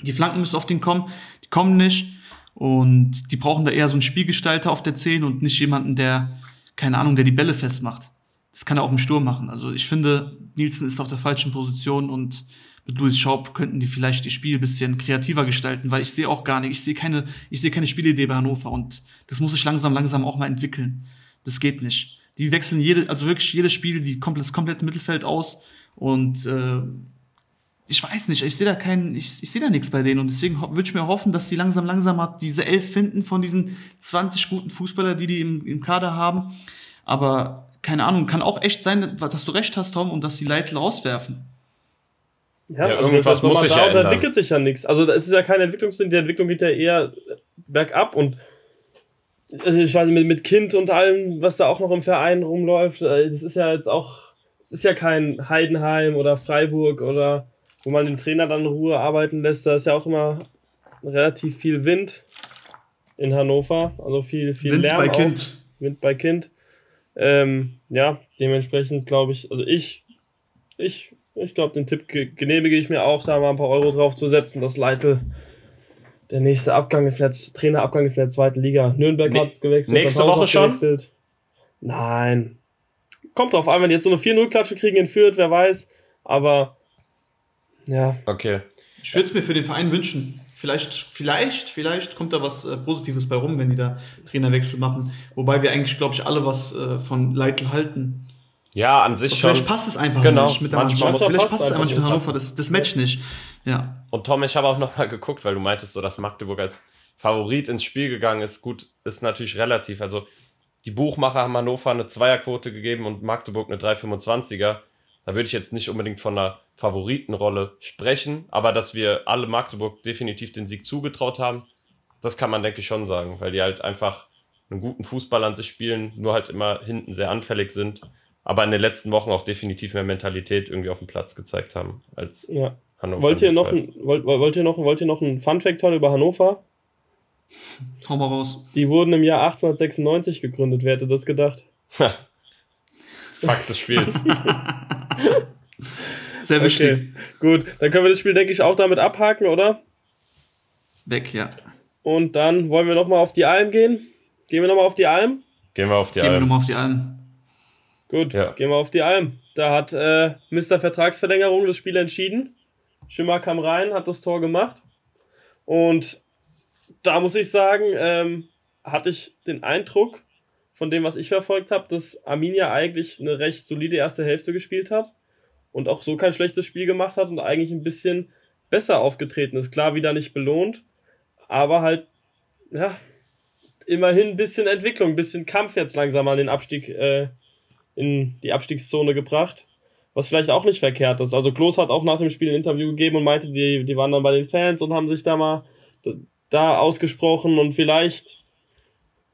Die Flanken müssen auf den kommen, die kommen nicht. Und die brauchen da eher so einen Spielgestalter auf der 10 und nicht jemanden, der, keine Ahnung, der die Bälle festmacht. Das kann er auch im Sturm machen. Also ich finde, Nielsen ist auf der falschen Position und mit Louis Schaub könnten die vielleicht die Spiel ein bisschen kreativer gestalten, weil ich sehe auch gar nicht, ich sehe keine, ich sehe keine Spielidee bei Hannover und das muss sich langsam, langsam auch mal entwickeln. Das geht nicht. Die wechseln jede, also wirklich jedes Spiel, die komplett, das komplette Mittelfeld aus und äh, ich weiß nicht, ich sehe da keinen, ich, ich sehe da nichts bei denen und deswegen würde ich mir hoffen, dass die langsam, langsam mal diese elf finden von diesen 20 guten Fußballer, die die im, im Kader haben. Aber keine Ahnung, kann auch echt sein, dass du recht hast, Tom, und dass die Leitl rauswerfen. Ja, Ja, also irgendwas muss nochmal sich da ja und da ändern. entwickelt sich ja nichts. Also es ist ja keine Entwicklungssinn, die Entwicklung geht ja eher bergab und also ich weiß nicht, mit, mit Kind und allem, was da auch noch im Verein rumläuft, äh, das ist ja jetzt auch, es ist ja kein Heidenheim oder Freiburg oder wo man den Trainer dann in Ruhe arbeiten lässt, da ist ja auch immer relativ viel Wind in Hannover, also viel, viel Lärm auch. Wind bei Kind. Ähm, ja, dementsprechend glaube ich, also ich, ich, ich glaube, den Tipp ge- genehmige ich mir auch, da mal ein paar Euro drauf zu setzen, dass Leitl der nächste Abgang ist, in der, Trainerabgang ist in der zweiten Liga. Nürnberg Ne- hat es gewechselt. nächste Woche schon? gewechselt. Nein. Kommt drauf an, wenn die jetzt so eine 4-0-Klatsche kriegen in Fürth, wer weiß. Aber ja, Okay. Ich würde es mir für den Verein wünschen. Vielleicht, vielleicht, vielleicht kommt da was äh, Positives bei rum, wenn die da Trainerwechsel machen. Wobei wir eigentlich, glaube ich, alle was äh, von Leitl halten. Ja, an sich schon. vielleicht passt es einfach Genau. nicht mit der Mannschaft. muss- Vielleicht passt es einfach nicht mit Hannover, das, das Match nicht. Ja. Und Tom, ich habe auch noch mal geguckt, weil du meintest, so dass Magdeburg als Favorit ins Spiel gegangen ist. Gut, ist natürlich relativ. Also die Buchmacher haben Hannover eine Zweierquote gegeben und Magdeburg eine 3,25er. Da würde ich jetzt nicht unbedingt von einer Favoritenrolle sprechen, aber dass wir alle Magdeburg definitiv den Sieg zugetraut haben, das kann man, denke ich, schon sagen, weil die halt einfach einen guten Fußball an sich spielen, nur halt immer hinten sehr anfällig sind, aber in den letzten Wochen auch definitiv mehr Mentalität irgendwie auf dem Platz gezeigt haben als ja. Hannover. Wollt ihr, noch ein, wollt, wollt, ihr noch, wollt ihr noch ein Fun-Fact hören über Hannover? Hau mal raus. Die wurden im Jahr 1896 gegründet. Wer hätte das gedacht? Fakt des Spiels. Sehr wichtig. Okay, gut, dann können wir das Spiel, denke ich, auch damit abhaken, oder? Weg, ja. Und dann wollen wir nochmal auf die Alm gehen. Gehen wir nochmal auf die Alm? Gehen wir auf die gehen Alm. Gehen wir nochmal auf die Alm. Gut, ja. gehen wir auf die Alm. Da hat äh, Mr. Vertragsverlängerung das Spiel entschieden. Schimmer kam rein, hat das Tor gemacht. Und da muss ich sagen, ähm, hatte ich den Eindruck, von dem, was ich verfolgt habe, dass Arminia eigentlich eine recht solide erste Hälfte gespielt hat und auch so kein schlechtes Spiel gemacht hat und eigentlich ein bisschen besser aufgetreten ist. Klar, wieder nicht belohnt, aber halt, ja, immerhin ein bisschen Entwicklung, ein bisschen Kampf jetzt langsam an den Abstieg, äh, in die Abstiegszone gebracht. Was vielleicht auch nicht verkehrt ist. Also Klos hat auch nach dem Spiel ein Interview gegeben und meinte, die, die waren dann bei den Fans und haben sich da mal da ausgesprochen und vielleicht,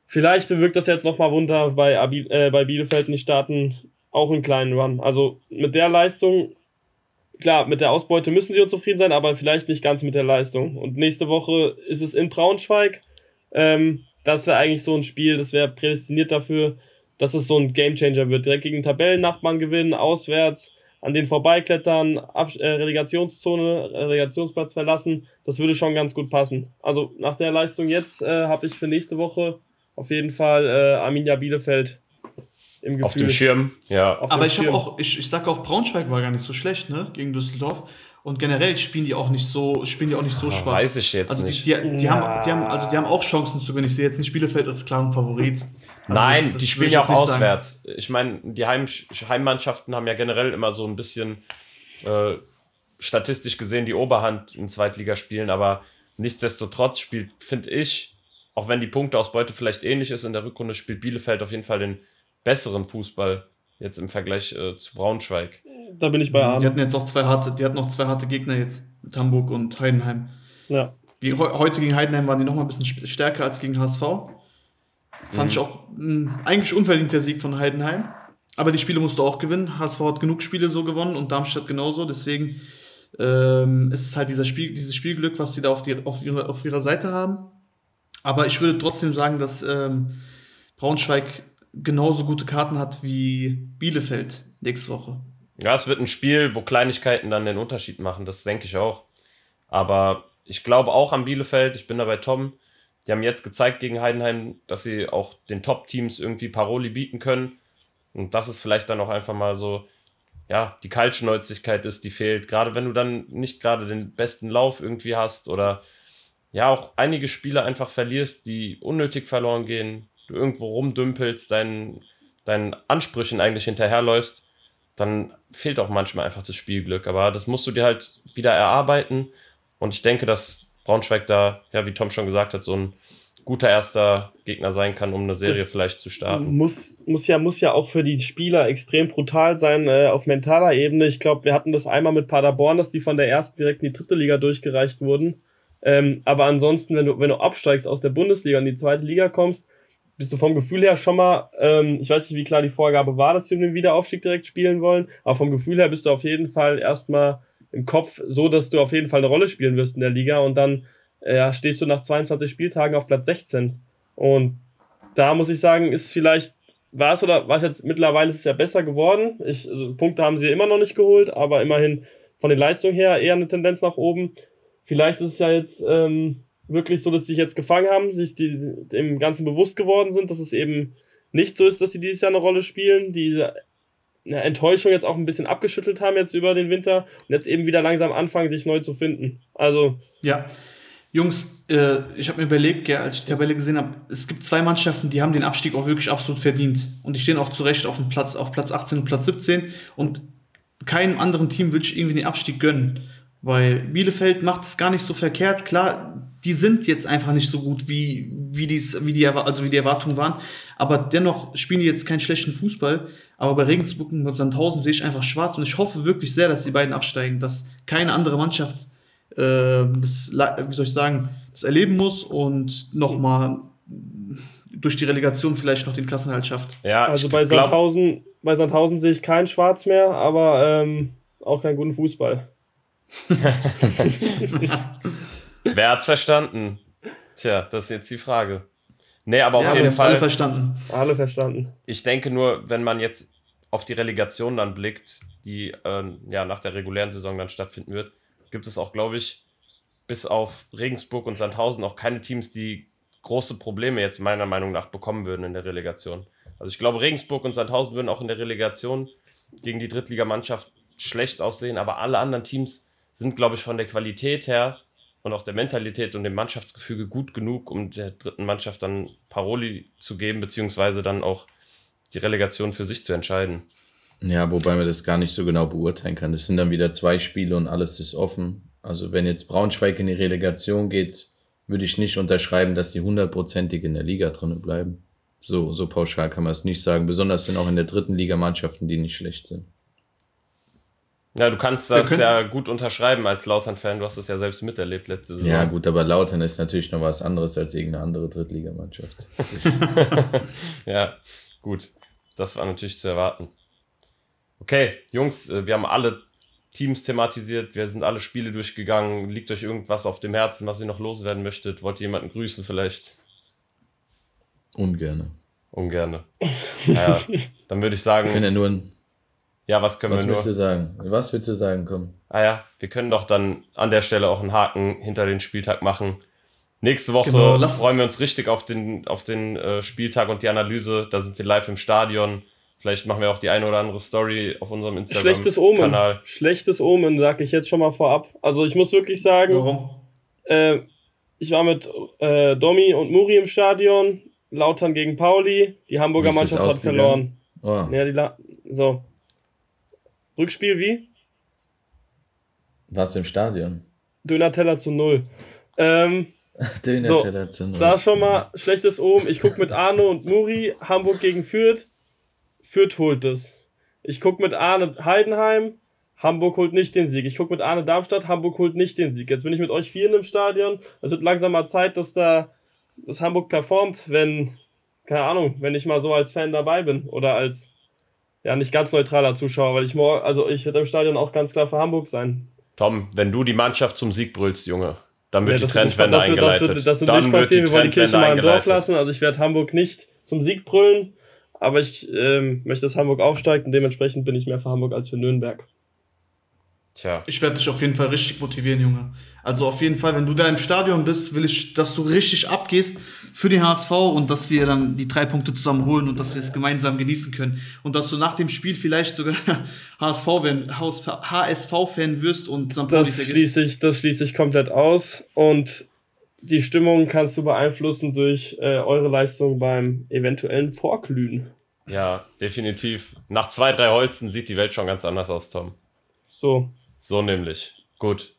vielleicht bewirkt das jetzt nochmal Wunder bei, Abi, äh, bei Bielefeld nicht starten, auch einen kleinen Run. Also mit der Leistung, klar, mit der Ausbeute müssen sie zufrieden sein, aber vielleicht nicht ganz mit der Leistung. Und nächste Woche ist es in Braunschweig. Ähm, das wäre eigentlich so ein Spiel, das wäre prädestiniert dafür, dass es so ein Gamechanger wird. Direkt gegen Tabellennachbarn gewinnen, auswärts an den vorbeiklettern, Ab äh, Relegationszone, Relegationsplatz verlassen, das würde schon ganz gut passen. Also nach der Leistung jetzt äh, habe ich für nächste Woche auf jeden Fall äh, Arminia Bielefeld im Gefühl. Auf dem Schirm, ja. Auf Aber ich habe auch, ich, ich sage auch, Braunschweig war gar nicht so schlecht, ne, gegen Düsseldorf. Und generell spielen die auch nicht so, spielen die auch nicht so schwach. Weiß ich jetzt also die, die, die, die haben, die haben, also die haben auch Chancen zu gewinnen. Ich sehe jetzt nicht Bielefeld als klaren Favorit. Also Nein, das, das die spielen ja auch auswärts. Sagen. Ich meine, die Heim Heimmannschaften haben ja generell immer so ein bisschen äh, statistisch gesehen die Oberhand in Zweitligaspielen, aber nichtsdestotrotz spielt, finde ich, auch wenn die Punkteausbeute vielleicht ähnlich ist in der Rückrunde, spielt Bielefeld auf jeden Fall den besseren Fußball jetzt im Vergleich äh, zu Braunschweig. Da bin ich bei Arne. Die hatten jetzt auch zwei harte, die hatten noch zwei harte Gegner jetzt mit Hamburg und Heidenheim. Ja. heute gegen Heidenheim waren die noch mal ein bisschen stärker als gegen HSV. Fand mhm. ich auch ein eigentlich unverdienter Sieg von Heidenheim. Aber die Spiele musst du auch gewinnen. HSV hat genug Spiele so gewonnen und Darmstadt genauso. Deswegen ähm, ist es halt dieser Spiel, dieses Spielglück, was sie da auf, die, auf, ihre, auf ihrer Seite haben. Aber ich würde trotzdem sagen, dass ähm, Braunschweig genauso gute Karten hat wie Bielefeld nächste Woche. Ja, es wird ein Spiel, wo Kleinigkeiten dann den Unterschied machen, das denke ich auch. Aber ich glaube auch an Bielefeld, ich bin da bei Tom. Die haben jetzt gezeigt gegen Heidenheim, dass sie auch den Top-Teams irgendwie Paroli bieten können. Und das ist vielleicht dann auch einfach mal so, ja, die Kaltschnäuzigkeit ist, die fehlt. Gerade wenn du dann nicht gerade den besten Lauf irgendwie hast oder ja, auch einige Spiele einfach verlierst, die unnötig verloren gehen, du irgendwo rumdümpelst, deinen, deinen Ansprüchen eigentlich hinterherläufst, dann fehlt auch manchmal einfach das Spielglück. Aber das musst du dir halt wieder erarbeiten. Und ich denke, dass Braunschweig da, ja, wie Tom schon gesagt hat, so ein guter erster Gegner sein kann, um eine Serie das vielleicht zu starten. Muss, muss, ja, muss ja auch für die Spieler extrem brutal sein äh, auf mentaler Ebene. Ich glaube, wir hatten das einmal mit Paderborn, dass die von der ersten direkt in die dritte Liga durchgereicht wurden. Ähm, aber ansonsten, wenn du, wenn du absteigst aus der Bundesliga in die zweite Liga kommst, bist du vom Gefühl her schon mal, ähm, ich weiß nicht, wie klar die Vorgabe war, dass sie den Wiederaufstieg direkt spielen wollen, aber vom Gefühl her bist du auf jeden Fall erstmal im Kopf so, dass du auf jeden Fall eine Rolle spielen wirst in der Liga und dann äh, stehst du nach 22 Spieltagen auf Platz 16. Und da muss ich sagen, ist vielleicht, war es oder war es jetzt mittlerweile ist es ja besser geworden. Ich, also Punkte haben sie immer noch nicht geholt, aber immerhin von den Leistungen her eher eine Tendenz nach oben. Vielleicht ist es ja jetzt ähm, wirklich so, dass sie sich jetzt gefangen haben, sich die, dem Ganzen bewusst geworden sind, dass es eben nicht so ist, dass sie dieses Jahr eine Rolle spielen, die eine Enttäuschung jetzt auch ein bisschen abgeschüttelt haben jetzt über den Winter und jetzt eben wieder langsam anfangen, sich neu zu finden. Also. Ja. Jungs, äh, ich habe mir überlegt, ja, als ich die Tabelle gesehen habe, es gibt zwei Mannschaften, die haben den Abstieg auch wirklich absolut verdient. Und die stehen auch zu Recht auf dem Platz, auf Platz 18 und Platz 17. Und keinem anderen Team würde ich irgendwie den Abstieg gönnen. Weil Bielefeld macht es gar nicht so verkehrt. Klar, die sind jetzt einfach nicht so gut, wie, wie, dies, wie, die, also wie die Erwartungen waren. Aber dennoch spielen die jetzt keinen schlechten Fußball. Aber bei Regensburg und Sandhausen sehe ich einfach schwarz und ich hoffe wirklich sehr, dass die beiden absteigen, dass keine andere Mannschaft äh, das, wie soll ich sagen, das erleben muss und nochmal durch die Relegation vielleicht noch den Klassenhalt schafft. Ja, also bei Sandhausen, bei Sandhausen sehe ich kein Schwarz mehr, aber ähm, auch keinen guten Fußball. Wer hat's verstanden? Tja, das ist jetzt die Frage. Nee, aber auf ja, jeden Fall. Alle verstanden. Alle verstanden. Ich denke nur, wenn man jetzt auf die Relegation dann blickt, die äh, ja nach der regulären Saison dann stattfinden wird, gibt es auch, glaube ich, bis auf Regensburg und Sandhausen auch keine Teams, die große Probleme jetzt meiner Meinung nach bekommen würden in der Relegation. Also ich glaube, Regensburg und Sandhausen würden auch in der Relegation gegen die Drittligamannschaft schlecht aussehen, aber alle anderen Teams sind, glaube ich, von der Qualität her und auch der Mentalität und dem Mannschaftsgefüge gut genug, um der dritten Mannschaft dann Paroli zu geben, beziehungsweise dann auch die Relegation für sich zu entscheiden. Ja, wobei man das gar nicht so genau beurteilen kann. Es sind dann wieder zwei Spiele und alles ist offen. Also wenn jetzt Braunschweig in die Relegation geht, würde ich nicht unterschreiben, dass die hundertprozentig in der Liga drinnen bleiben. So, so pauschal kann man es nicht sagen. Besonders sind auch in der dritten Liga Mannschaften, die nicht schlecht sind. Ja, du kannst das ja gut unterschreiben als Lautern-Fan. Du hast es ja selbst miterlebt letzte Saison. Ja, gut, aber Lautern ist natürlich noch was anderes als irgendeine andere Drittligamannschaft. ja, gut. Das war natürlich zu erwarten. Okay, Jungs, äh, wir haben alle Teams thematisiert. Wir sind alle Spiele durchgegangen. Liegt euch irgendwas auf dem Herzen, was ihr noch loswerden möchtet? Wollt ihr jemanden grüßen vielleicht? Ungerne. Ungerne. Naja, dann würde ich sagen. Wir können ja nur ein ja, was können was wir nur? Was willst du sagen? Was willst du sagen, komm? Ah ja, wir können doch dann an der Stelle auch einen Haken hinter den Spieltag machen. Nächste Woche Genau, freuen wir uns richtig auf den, auf den äh, Spieltag und die Analyse. Da sind wir live im Stadion. Vielleicht machen wir auch die eine oder andere Story auf unserem Instagram-Kanal. Schlechtes Omen. Schlechtes Omen, sag ich jetzt schon mal vorab. Also ich muss wirklich sagen, Warum? äh, ich war mit äh, Domi und Muri im Stadion, Lautern gegen Pauli. Die Hamburger Mannschaft hat verloren. Oh, Ja, die La so. Rückspiel wie? warst du im Stadion? Döner-Teller zu null. Ähm, Döner-Teller zu null. da schon mal schlechtes Omen. Ich gucke mit Arne und Muri Hamburg gegen Fürth. Fürth holt es. Ich gucke mit Arne Heidenheim. Hamburg holt nicht den Sieg. Ich gucke mit Arne Darmstadt. Hamburg holt nicht den Sieg. Jetzt bin ich mit euch vieren im Stadion. Es wird langsam mal Zeit, dass da dass Hamburg performt, wenn, keine Ahnung, wenn ich mal so als Fan dabei bin oder als ja nicht ganz neutraler Zuschauer, weil ich morgen, also ich werde im Stadion auch ganz klar für Hamburg sein. Tom, wenn du die Mannschaft zum Sieg brüllst, Junge, dann Ja, wird das die Trendwende das wird, das eingeleitet. wird, das wird nicht passieren. Wir wollen die Kirche mal im Dorf eingeleitet. lassen. Also ich werde Hamburg nicht zum Sieg brüllen, aber ich ähm, möchte, dass Hamburg aufsteigt und dementsprechend bin ich mehr für Hamburg als für Nürnberg. Tja, Ich werde dich auf jeden Fall richtig motivieren, Junge. Also auf jeden Fall, wenn du da im Stadion bist, will ich, dass du richtig abgehst für den HSV und dass wir dann die drei Punkte zusammen holen und dass wir es gemeinsam genießen können. Und dass du nach dem Spiel vielleicht sogar HSV-Fan HSV wirst und. Pauli Das vergisst. schließe ich, das schließe ich komplett aus und die Stimmung kannst du beeinflussen durch äh, eure Leistung beim eventuellen Vorglühen. ja, definitiv. Nach zwei, drei Holzen sieht die Welt schon ganz anders aus, Tom. So, So nämlich. Gut.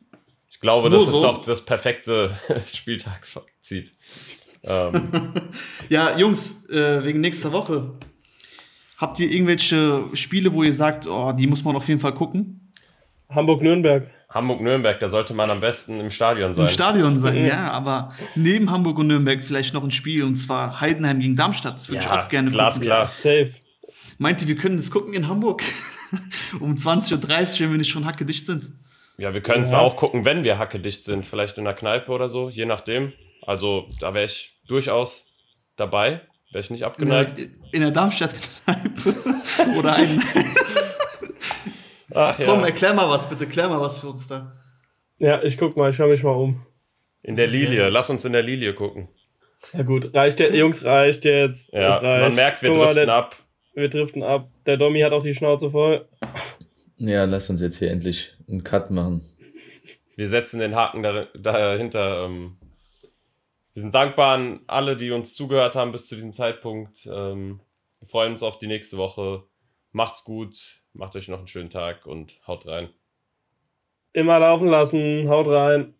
Ich glaube, Nur das ist so. doch das perfekte Spieltagsfazit. Ähm, Ja, Jungs, äh, wegen nächster Woche. Habt ihr irgendwelche Spiele, wo ihr sagt, oh, die muss man auf jeden Fall gucken? Hamburg-Nürnberg. Hamburg-Nürnberg, da sollte man am besten im Stadion sein. Im Stadion sein, Mhm. ja, aber neben Hamburg und Nürnberg vielleicht noch ein Spiel und zwar Heidenheim gegen Darmstadt. Das würde ich ja, auch gerne glasklar. Safe. Meint ihr, wir können das gucken in Hamburg? um 20.30 Uhr, wenn wir nicht schon hackedicht sind. Ja, wir können es Ja. auch gucken, wenn wir hackedicht sind. Vielleicht in der Kneipe oder so, je nachdem. Also, da wäre ich durchaus dabei. Wäre ich nicht In der, abgeneigt. in der Darmstadt-Kneipe. Oder ein. Ach Tom, ja. erklär mal was, bitte, klär mal was für uns da. Ja, ich guck mal, ich höre mich mal um. In der Lilie. Lass uns in der Lilie gucken. Ja gut, reicht der, Jungs, reicht jetzt. Ja, reicht. man merkt, wir driften der, ab. Wir driften ab. Der Domi hat auch die Schnauze voll. Ja, lass uns jetzt hier endlich einen Cut machen. Wir setzen den Haken da- dahinter. Ähm, wir sind dankbar an alle, die uns zugehört haben bis zu diesem Zeitpunkt. Ähm, wir freuen uns auf die nächste Woche. Macht's gut, macht euch noch einen schönen Tag und haut rein. Immer laufen lassen. Haut rein.